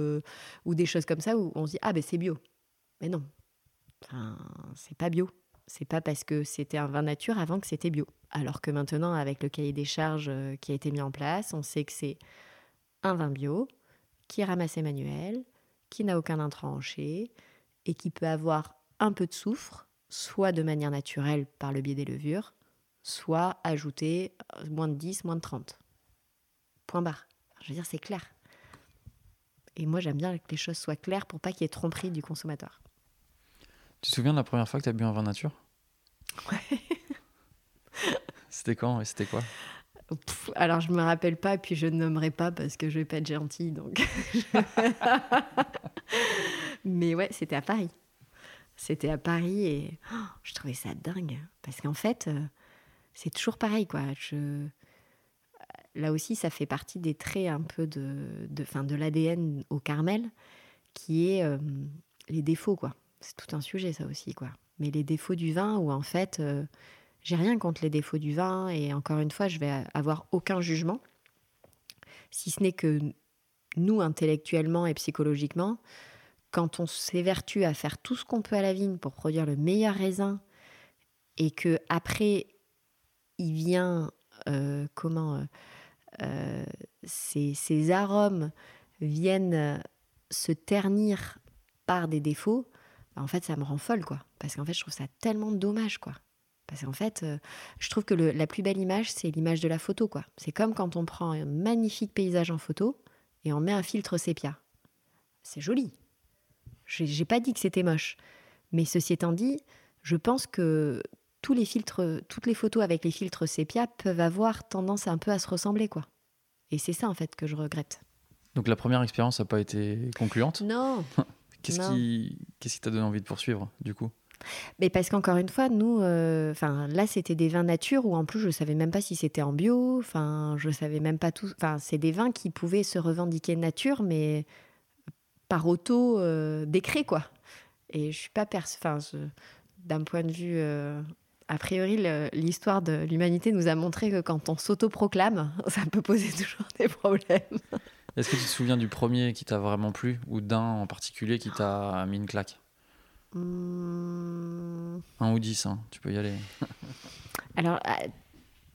ou des choses comme ça, où on se dit ah ben c'est bio. Mais non, enfin, c'est pas bio. C'est pas parce que c'était un vin nature avant que c'était bio. Alors que maintenant, avec le cahier des charges qui a été mis en place, on sait que c'est un vin bio qui est ramassé manuel, qui n'a aucun intrant et qui peut avoir un peu de soufre, soit de manière naturelle par le biais des levures, soit ajouté euh, moins de 10, moins de 30. Point barre. Je veux dire, c'est clair. Et moi, j'aime bien que les choses soient claires pour pas qu'il y ait tromperie du consommateur. Tu te souviens de la première fois que tu as bu un vin nature? Ouais. C'était quand et c'était quoi? Alors, je me rappelle pas, puis je ne nommerai pas parce que je vais pas être gentille. Donc. Mais ouais, c'était à Paris. C'était à Paris et oh, je trouvais ça dingue. Parce qu'en fait, euh, c'est toujours pareil, quoi. Là aussi, ça fait partie des traits un peu de, de, fin, de l'ADN au Carmel, qui est euh, les défauts, quoi. C'est tout un sujet, ça aussi, quoi. Mais les défauts du vin, où en fait, euh, j'ai rien contre les défauts du vin, et encore une fois, je vais avoir aucun jugement, si ce n'est que nous, intellectuellement et psychologiquement, quand on s'évertue à faire tout ce qu'on peut à la vigne pour produire le meilleur raisin, et que après il vient euh, comment euh, euh, ces, arômes viennent se ternir par des défauts, bah, en fait, ça me rend folle, quoi. Parce qu'en fait, je trouve ça tellement dommage, quoi. Parce qu'en fait, euh, je trouve que le- la plus belle image, c'est l'image de la photo, quoi. C'est comme quand on prend un magnifique paysage en photo et on met un filtre sépia. C'est joli. J'ai pas dit que c'était moche. Mais ceci étant dit, je pense que tous les filtres, toutes les photos avec les filtres sépia peuvent avoir tendance un peu à se ressembler, quoi. Et c'est ça, en fait, que je regrette. Donc la première expérience n'a pas été concluante? Non Qu'est-ce Non. qui qu'est-ce qui t'a donné envie de poursuivre du coup? Mais parce qu'encore une fois, nous, euh, enfin là, c'était des vins nature où en plus, je savais même pas si c'était en bio. Enfin, je savais même pas tout. Enfin, c'est des vins qui pouvaient se revendiquer nature, mais par auto euh, décret, quoi. Et je suis pas. Enfin, d'un point de vue. euh, a priori, l'histoire de l'humanité nous a montré que quand on s'autoproclame, ça peut poser toujours des problèmes. Est-ce que tu te souviens du premier qui t'a vraiment plu ou d'un en particulier qui t'a mis une claque? Hum, Un ou dix, hein, tu peux y aller. Alors, à-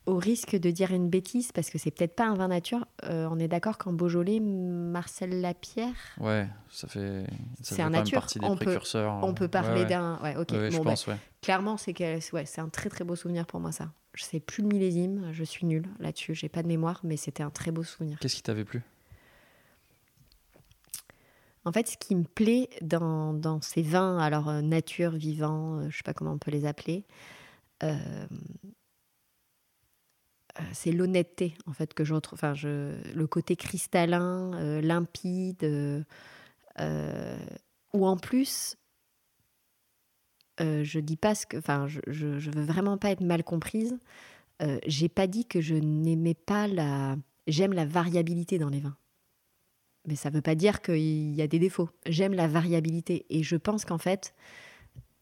au risque de dire une bêtise, parce que c'est peut-être pas un vin nature, euh, on est d'accord qu'en Beaujolais, Marcel Lapierre, Ouais, ça fait, ça C'est fait un nature. partie des On peut- précurseurs. on peut parler ouais. d'un. Ouais, ok. Je bah, pense, ouais. clairement, c'est que- ouais, c'est un très très beau souvenir pour moi, ça. Je sais plus le millésime, je suis nulle là-dessus, j'ai pas de mémoire, mais c'était un très beau souvenir. Qu'est-ce qui t'avait plu? En fait, ce qui me plaît dans, ces vins, alors euh, nature, vivant, euh, je sais pas comment on peut les appeler, euh, euh, c'est l'honnêteté en fait que je le côté cristallin, limpide, ou en plus, je dis pas ce que. Je, veux vraiment pas être mal comprise. J'ai pas dit que je n'aimais pas la. J'aime la variabilité dans les vins. Mais ça veut pas dire qu'il y a des défauts. J'aime la variabilité. Et je pense qu'en fait,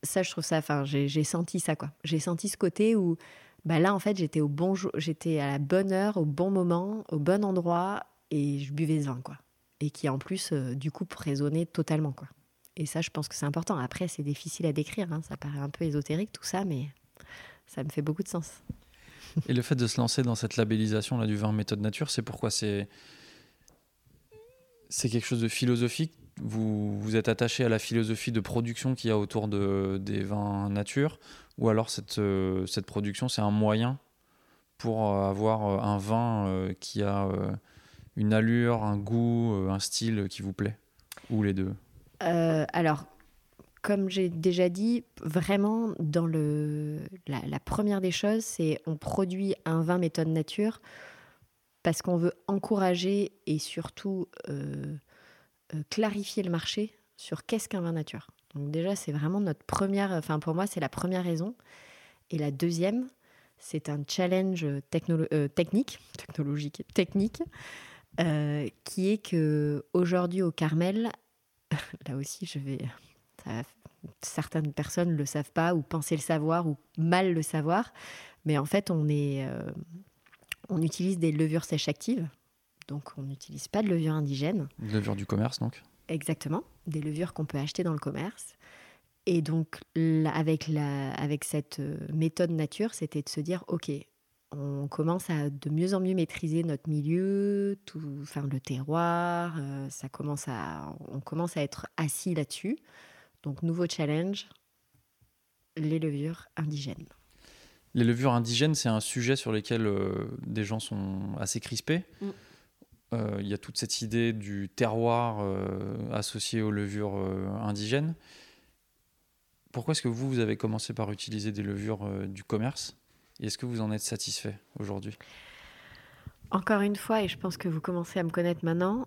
ça, je trouve ça. Enfin, j'ai senti ça, quoi. J'ai senti ce côté où, bah là, en fait, j'étais au bon j'étais à la bonne heure, au bon moment, au bon endroit, et je buvais ce vin, quoi. Et qui, en plus, euh, du coup, résonnait totalement, quoi. Et ça, je pense que c'est important. Après, c'est difficile à décrire. hein. Ça paraît un peu ésotérique, tout ça, mais ça me fait beaucoup de sens. Et le fait de se lancer dans cette labellisation là du vin méthode nature, c'est pourquoi? C'est c'est quelque chose de philosophique. Vous vous êtes attaché à la philosophie de production qu'il y a autour de, des vins nature, ou alors cette, euh, cette production c'est un moyen pour euh, avoir euh, un vin qui a une allure, un goût, un style qui vous plaît, ou les deux? Alors, comme j'ai déjà dit, vraiment, dans le, la, la première des choses, c'est on produit un vin méthode nature parce qu'on veut encourager et surtout euh, euh, clarifier le marché sur qu'est-ce qu'un vin nature. Donc déjà, c'est vraiment notre première, enfin pour moi, c'est la première raison. Et la deuxième, c'est un challenge technolo- euh, technique, technologique, technique, qui est que aujourd'hui au Carmel, là aussi, je vais. certaines personnes ne le savent pas, ou penser le savoir, ou mal le savoir. Mais en fait, on, est, on utilise des levures sèches actives. Donc, on n'utilise pas de levure indigène. Levure du commerce donc. Exactement. Des levures qu'on peut acheter dans le commerce. Et donc, là, avec, la, avec cette euh, méthode nature, c'était de se dire OK, on commence à de mieux en mieux maîtriser notre milieu, tout, enfin, le terroir. euh, ça commence à, on commence à être assis là-dessus. Donc, nouveau challenge les levures indigènes. Les levures indigènes, c'est un sujet sur lequel euh, des gens sont assez crispés. Mm. Euh, Il y a toute cette idée du terroir euh, associé aux levures indigènes. Pourquoi est-ce que vous, vous avez commencé par utiliser des levures du commerce? Et est-ce que vous en êtes satisfait aujourd'hui? Encore une fois, et je pense que vous commencez à me connaître maintenant,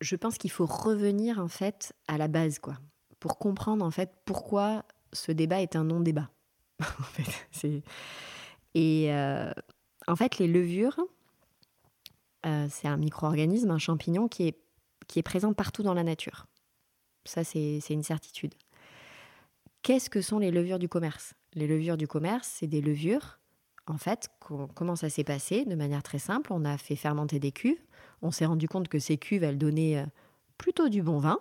je pense qu'il faut revenir en fait à la base, quoi, pour comprendre en fait pourquoi ce débat est un non-débat. En fait, et euh, en fait, les levures, euh, c'est un micro-organisme, un champignon qui est, qui est présent partout dans la nature. Ça, c'est une certitude. Qu'est-ce que sont les levures du commerce? Les levures du commerce, c'est des levures en fait, co- comment ça s'est passé? De manière très simple, on a fait fermenter des cuves. On s'est rendu compte que ces cuves, elles donnaient euh, plutôt du bon vin.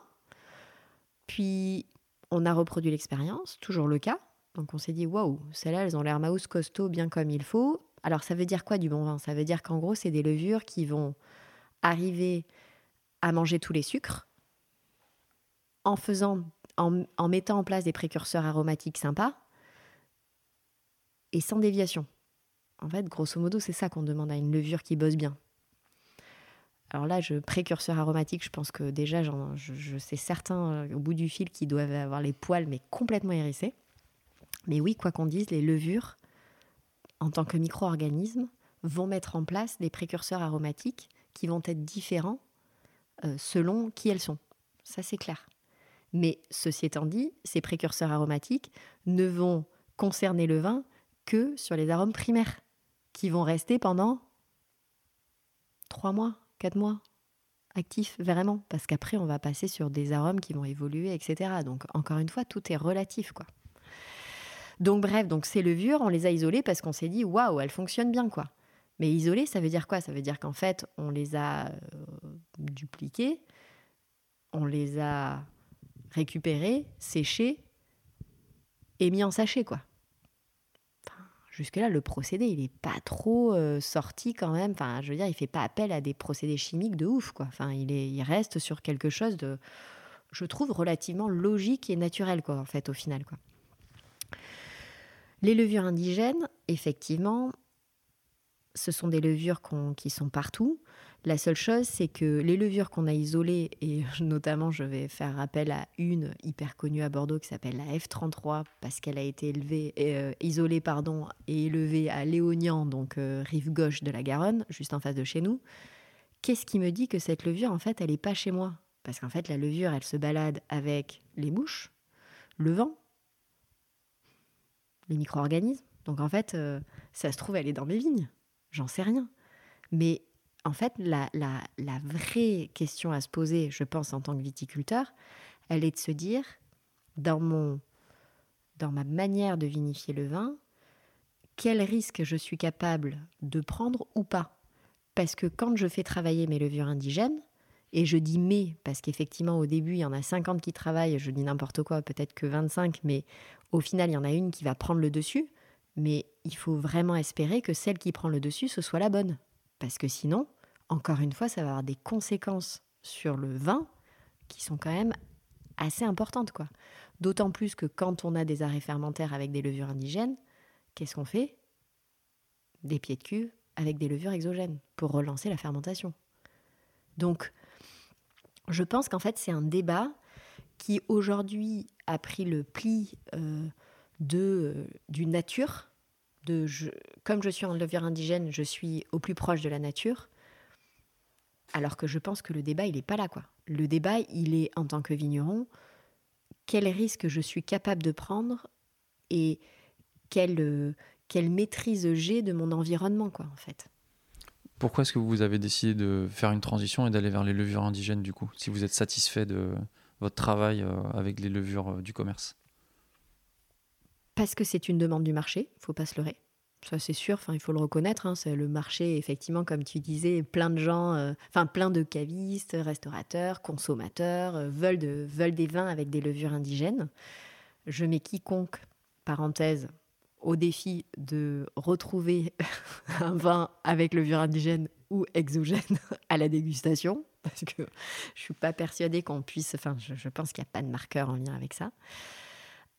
Puis, on a reproduit l'expérience, toujours le cas. Donc, on s'est dit, waouh, celles-là, elles ont l'air mouse costaud, bien comme il faut. Alors ça veut dire quoi du bon vin? Ça veut dire qu'en gros, c'est des levures qui vont arriver à manger tous les sucres en faisant, en, en mettant en place des précurseurs aromatiques sympas et sans déviation. En fait, grosso modo, c'est ça qu'on demande à une levure qui bosse bien. Alors là, je précurseur aromatique, je pense que déjà, je sais certains euh, au bout du fil qui doivent avoir les poils mais complètement hérissés. Mais oui, quoi qu'on dise, les levures, en tant que micro-organismes, vont mettre en place des précurseurs aromatiques qui vont être différents euh, selon qui elles sont. Ça, c'est clair. Mais ceci étant dit, ces précurseurs aromatiques ne vont concerner le vin que sur les arômes primaires, qui vont rester pendant trois mois, quatre mois, actifs vraiment, parce qu'après on va passer sur des arômes qui vont évoluer, etc. Donc encore une fois, tout est relatif, quoi. Donc bref, donc ces levures, on les a isolées parce qu'on s'est dit waouh, elles fonctionnent bien, quoi. Mais isolées, ça veut dire quoi? Ça veut dire qu'en fait, on les a euh, dupliquées, on les a récupérées, séchées et mis en sachet, quoi. Jusque-là, le procédé, il n'est pas trop euh, sorti quand même. Enfin, je veux dire, il fait pas appel à des procédés chimiques de ouf. Enfin, il, est, reste sur quelque chose de, je trouve, relativement logique et naturel, quoi, en fait, au final, quoi. Les levures indigènes, effectivement, ce sont des levures qui sont partout. La seule chose, c'est que les levures qu'on a isolées, et notamment je vais faire appel à une hyper connue à Bordeaux qui s'appelle la F33, parce qu'elle a été élevée, euh, isolée pardon, et élevée à Léognan, donc euh, rive gauche de la Garonne, juste en face de chez nous. Qu'est-ce qui me dit que cette levure, en fait, elle n'est pas chez moi? Parce qu'en fait, la levure, elle se balade avec les mouches, le vent, les micro-organismes. Donc en fait, euh, ça se trouve, elle est dans mes vignes. J'en sais rien. Mais en fait, la, vraie question à se poser, je pense, en tant que viticulteur, elle est de se dire, dans, mon, dans ma manière de vinifier le vin, quel risque je suis capable de prendre ou pas? Parce que quand je fais travailler mes levures indigènes, et je dis mais, parce qu'effectivement au début il y en a 50 qui travaillent, je dis n'importe quoi, peut-être que 25, mais au final il y en a une qui va prendre le dessus, mais il faut vraiment espérer que celle qui prend le dessus, ce soit la bonne. Parce que sinon, encore une fois, ça va avoir des conséquences sur le vin qui sont quand même assez importantes. quoi. D'autant plus que quand on a des arrêts fermentaires avec des levures indigènes, qu'est-ce qu'on fait? Des pieds de cuve avec des levures exogènes pour relancer la fermentation. Donc, je pense qu'en fait, c'est un débat qui aujourd'hui a pris le pli euh, de, euh, nature. De comme je suis en levure indigène, je suis au plus proche de la nature. Alors que je pense que le débat, il n'est pas là. quoi. Le débat, il est en tant que vigneron, quel risque je suis capable de prendre et quelle, euh, quelle maîtrise j'ai de mon environnement, quoi, en fait. Pourquoi est-ce que vous avez décidé de faire une transition et d'aller vers les levures indigènes du coup Si vous êtes satisfait de votre travail euh, avec les levures euh, du commerce? Parce que c'est une demande du marché, faut pas se leurrer. Ça, c'est sûr, enfin, il faut le reconnaître. hein, c'est le marché, effectivement, comme tu disais, plein de gens, euh, enfin, plein de cavistes, restaurateurs, consommateurs euh, veulent, veulent des vins avec des levures indigènes. Je mets quiconque, parenthèse, au défi de retrouver un vin avec levure indigène ou exogène à la dégustation, parce que je suis pas persuadée qu'on puisse. Enfin, je, je pense qu'il n'y a pas de marqueur en lien avec ça.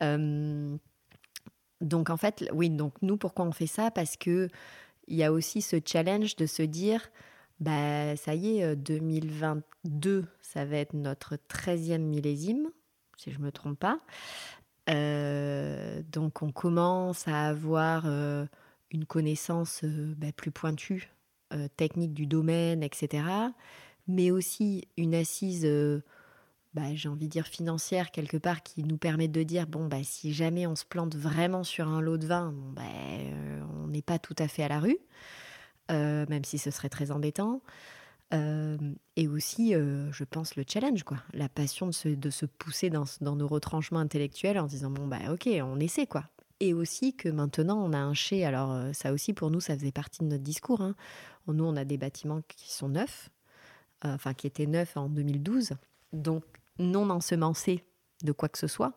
Euh, donc en fait, oui, donc nous, pourquoi on fait ça? Parce que il y a aussi ce challenge de se dire, bah ça y est, euh, 2022, ça va être notre 13e millésime, si je me trompe pas. Euh, donc on commence à avoir euh, une connaissance euh, bah, plus pointue, euh, technique du domaine, etc. Mais aussi une assise, euh, bah, j'ai envie de dire financière quelque part, qui nous permet de dire, bon, bah, si jamais on se plante vraiment sur un lot de vin, bah, euh, on n'est pas tout à fait à la rue, euh, même si ce serait très embêtant. Euh, et aussi, je pense, le challenge, quoi. La passion de se, de se pousser dans, dans nos retranchements intellectuels en disant, bon, bah, ok, on essaie, quoi. Et aussi que maintenant, on a un chez. Alors, ça aussi, pour nous, ça faisait partie de notre discours. hein. Nous, on a des bâtiments qui sont neufs, enfin, qui étaient neufs en 2012, donc non ensemencés de quoi que ce soit.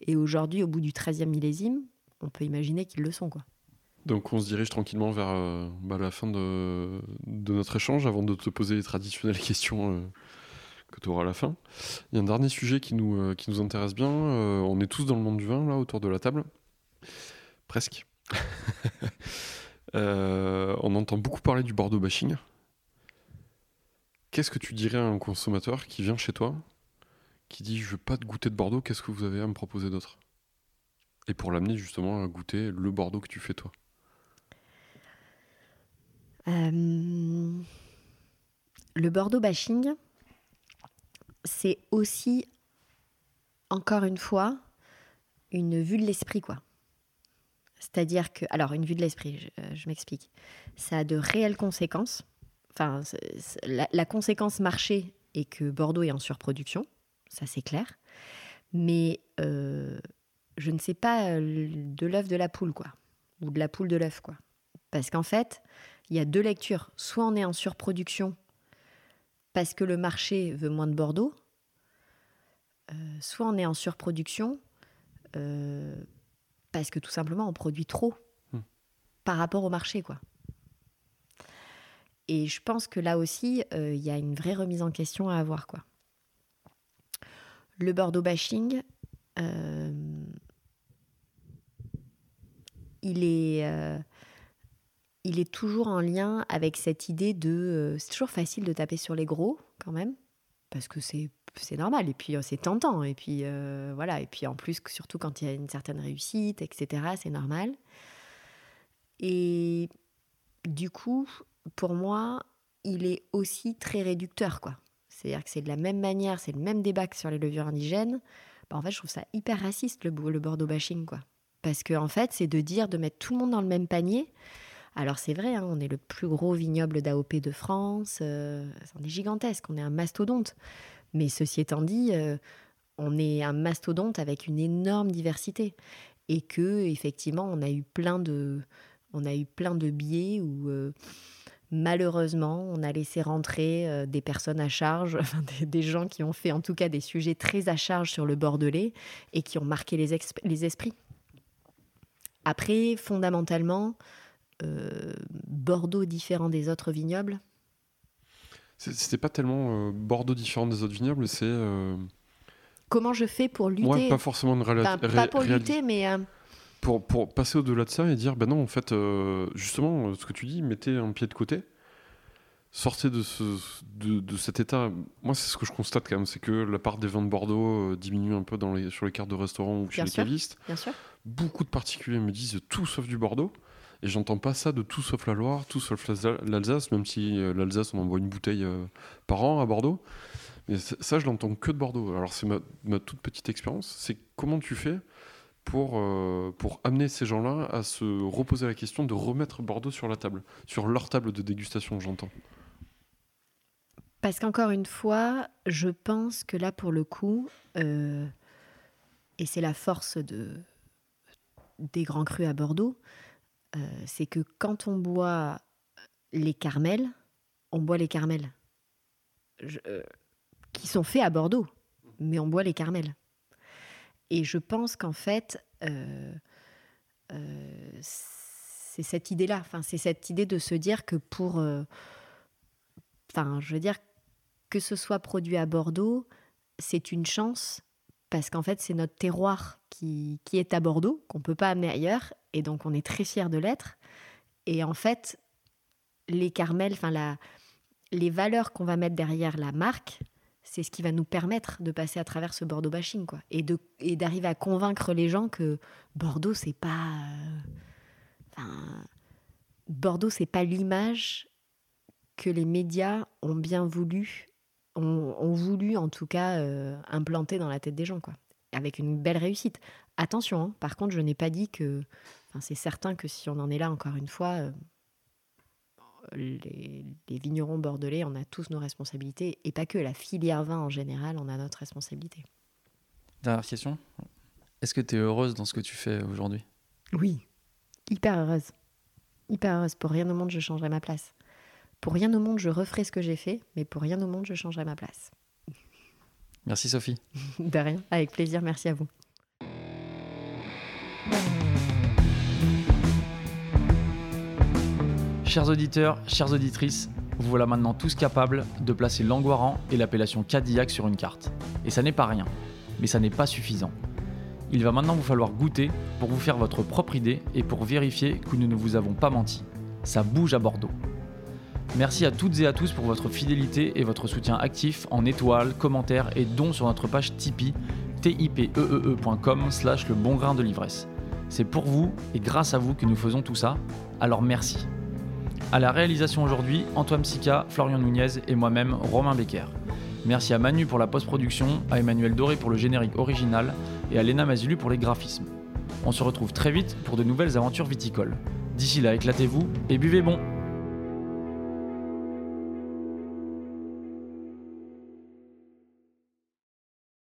Et aujourd'hui, au bout du 13e millésime, on peut imaginer qu'ils le sont, quoi. Donc on se dirige tranquillement vers euh, bah, la fin de, de notre échange avant de te poser les traditionnelles questions euh, que tu auras à la fin. Il y a un dernier sujet qui nous, euh, qui nous intéresse bien. Euh, on est tous dans le monde du vin là autour de la table. Presque. Euh, on entend beaucoup parler du Bordeaux bashing. Qu'est-ce que tu dirais à un consommateur qui vient chez toi, qui dit je veux pas de goûter de Bordeaux, qu'est-ce que vous avez à me proposer d'autre? Et pour l'amener justement à goûter le Bordeaux que tu fais toi. Euh, le Bordeaux bashing, c'est aussi, encore une fois, une vue de l'esprit, quoi. C'est-à-dire que, alors, une vue de l'esprit, je, euh, m'explique. Ça a de réelles conséquences. Enfin, la conséquence marché est que Bordeaux est en surproduction, ça c'est clair. Mais euh, je ne sais pas euh, de l'œuf de la poule, quoi. Ou de la poule de l'œuf, quoi. Parce qu'en fait, il y a deux lectures. Soit on est en surproduction parce que le marché veut moins de Bordeaux, euh, soit on est en surproduction euh, parce que tout simplement on produit trop Hmm. par rapport au marché, quoi. Et je pense que là aussi, euh, il y a une vraie remise en question à avoir, quoi. Le Bordeaux bashing, euh, il est, euh, il est toujours en lien avec cette idée de. euh, c'est toujours facile de taper sur les gros, quand même, parce que c'est normal et puis c'est tentant et puis voilà et puis en plus surtout quand il y a une certaine réussite etc c'est normal et du coup pour moi il est aussi très réducteur quoi c'est à dire que c'est de la même manière c'est le même débat que sur les levures indigènes bah, en fait je trouve ça hyper raciste le, le Bordeaux bashing quoi parce que en fait c'est de dire de mettre tout le monde dans le même panier alors c'est vrai, hein, on est le plus gros vignoble d'AOP de France, euh, on est gigantesque, on est un mastodonte. Mais ceci étant dit, euh, on est un mastodonte avec une énorme diversité. Et que, effectivement, on a eu plein de, on a eu plein de biais où, euh, malheureusement, on a laissé rentrer euh, des personnes à charge, enfin, des, des gens qui ont fait en tout cas des sujets très à charge sur le Bordelais et qui ont marqué les, esprits. Après, fondamentalement, euh, Bordeaux différent des autres vignobles, C'était pas tellement euh, Bordeaux différent des autres vignobles, c'est. euh, comment je fais pour lutter? Ouais, pas forcément une réla- Enfin, pas pour lutter, mais Pour, pour passer au-delà de ça et dire, ben non, en fait, euh, justement, euh, ce que tu dis, mettez un pied de côté, sortez de, ce, de, de cet état. Moi, c'est ce que je constate quand même, c'est que la part des vins de Bordeaux euh, diminue un peu dans les, sur les cartes de restaurants ou chez Bien les sûr. cavistes. bien sûr. Beaucoup de particuliers me disent tout sauf du Bordeaux. Et j'entends pas ça de tout sauf la Loire, tout sauf l'Alsa- l'Alsace, même si l'Alsace, on envoie une bouteille par an à Bordeaux. Mais ça, je l'entends que de Bordeaux. Alors, c'est ma, ma toute petite expérience. C'est comment tu fais pour, euh, pour amener ces gens-là à se reposer la question de remettre Bordeaux sur la table, sur leur table de dégustation, j'entends. Parce qu'encore une fois, je pense que là, pour le coup, euh, et c'est la force de, des grands crus à Bordeaux, euh, c'est que quand on boit les carmels, on boit les carmels. Qui sont faits à Bordeaux, mais on boit les carmels. Et je pense qu'en fait, euh, euh, c'est cette idée-là, enfin, c'est cette idée de se dire que pour. euh, Enfin, je veux dire, que ce soit produit à Bordeaux, c'est une chance parce qu'en fait, c'est notre terroir qui, est à Bordeaux, qu'on ne peut pas amener ailleurs, et donc on est très fiers de l'être. Et en fait, les Carmels, enfin, les valeurs qu'on va mettre derrière la marque, c'est ce qui va nous permettre de passer à travers ce Bordeaux bashing, quoi. Et, d'arriver à convaincre les gens que Bordeaux, c'est pas. euh, Enfin, Bordeaux, c'est pas l'image que les médias ont bien voulu, ont, voulu en tout cas euh, implanter dans la tête des gens. Avec une belle réussite. Attention, hein, par contre, je n'ai pas dit que. Enfin, c'est certain que si on en est là encore une fois, euh, les, les vignerons bordelais, on a tous nos responsabilités, et pas que la filière vin en général, on a notre responsabilité. Dernière question. Est-ce que tu es heureuse dans ce que tu fais aujourd'hui? Oui, hyper heureuse. Hyper heureuse. Pour rien au monde, je changerai ma place. Pour rien au monde, je referai ce que j'ai fait, mais pour rien au monde, je changerai ma place. Merci Sophie. De rien, avec plaisir, merci à vous. Chers auditeurs, chères auditrices, vous voilà maintenant tous capables de placer l'Anguaran et l'appellation Cadillac sur une carte. Et ça n'est pas rien, mais ça n'est pas suffisant. Il va maintenant vous falloir goûter pour vous faire votre propre idée et pour vérifier que nous ne vous avons pas menti. Ça bouge à Bordeaux. Merci à toutes et à tous pour votre fidélité et votre soutien actif en étoiles, commentaires et dons sur notre page Tipeee tipeee.com slash le bon grain de l'ivresse. C'est pour vous et grâce à vous que nous faisons tout ça, alors merci. À la réalisation aujourd'hui, Antoine Sica, Florian Nunez et moi-même, Romain Becker. Merci à Manu pour la post-production, à Emmanuel Doré pour le générique original et à Léna Mazulu pour les graphismes. On se retrouve très vite pour de nouvelles aventures viticoles. D'ici là, éclatez-vous et buvez bon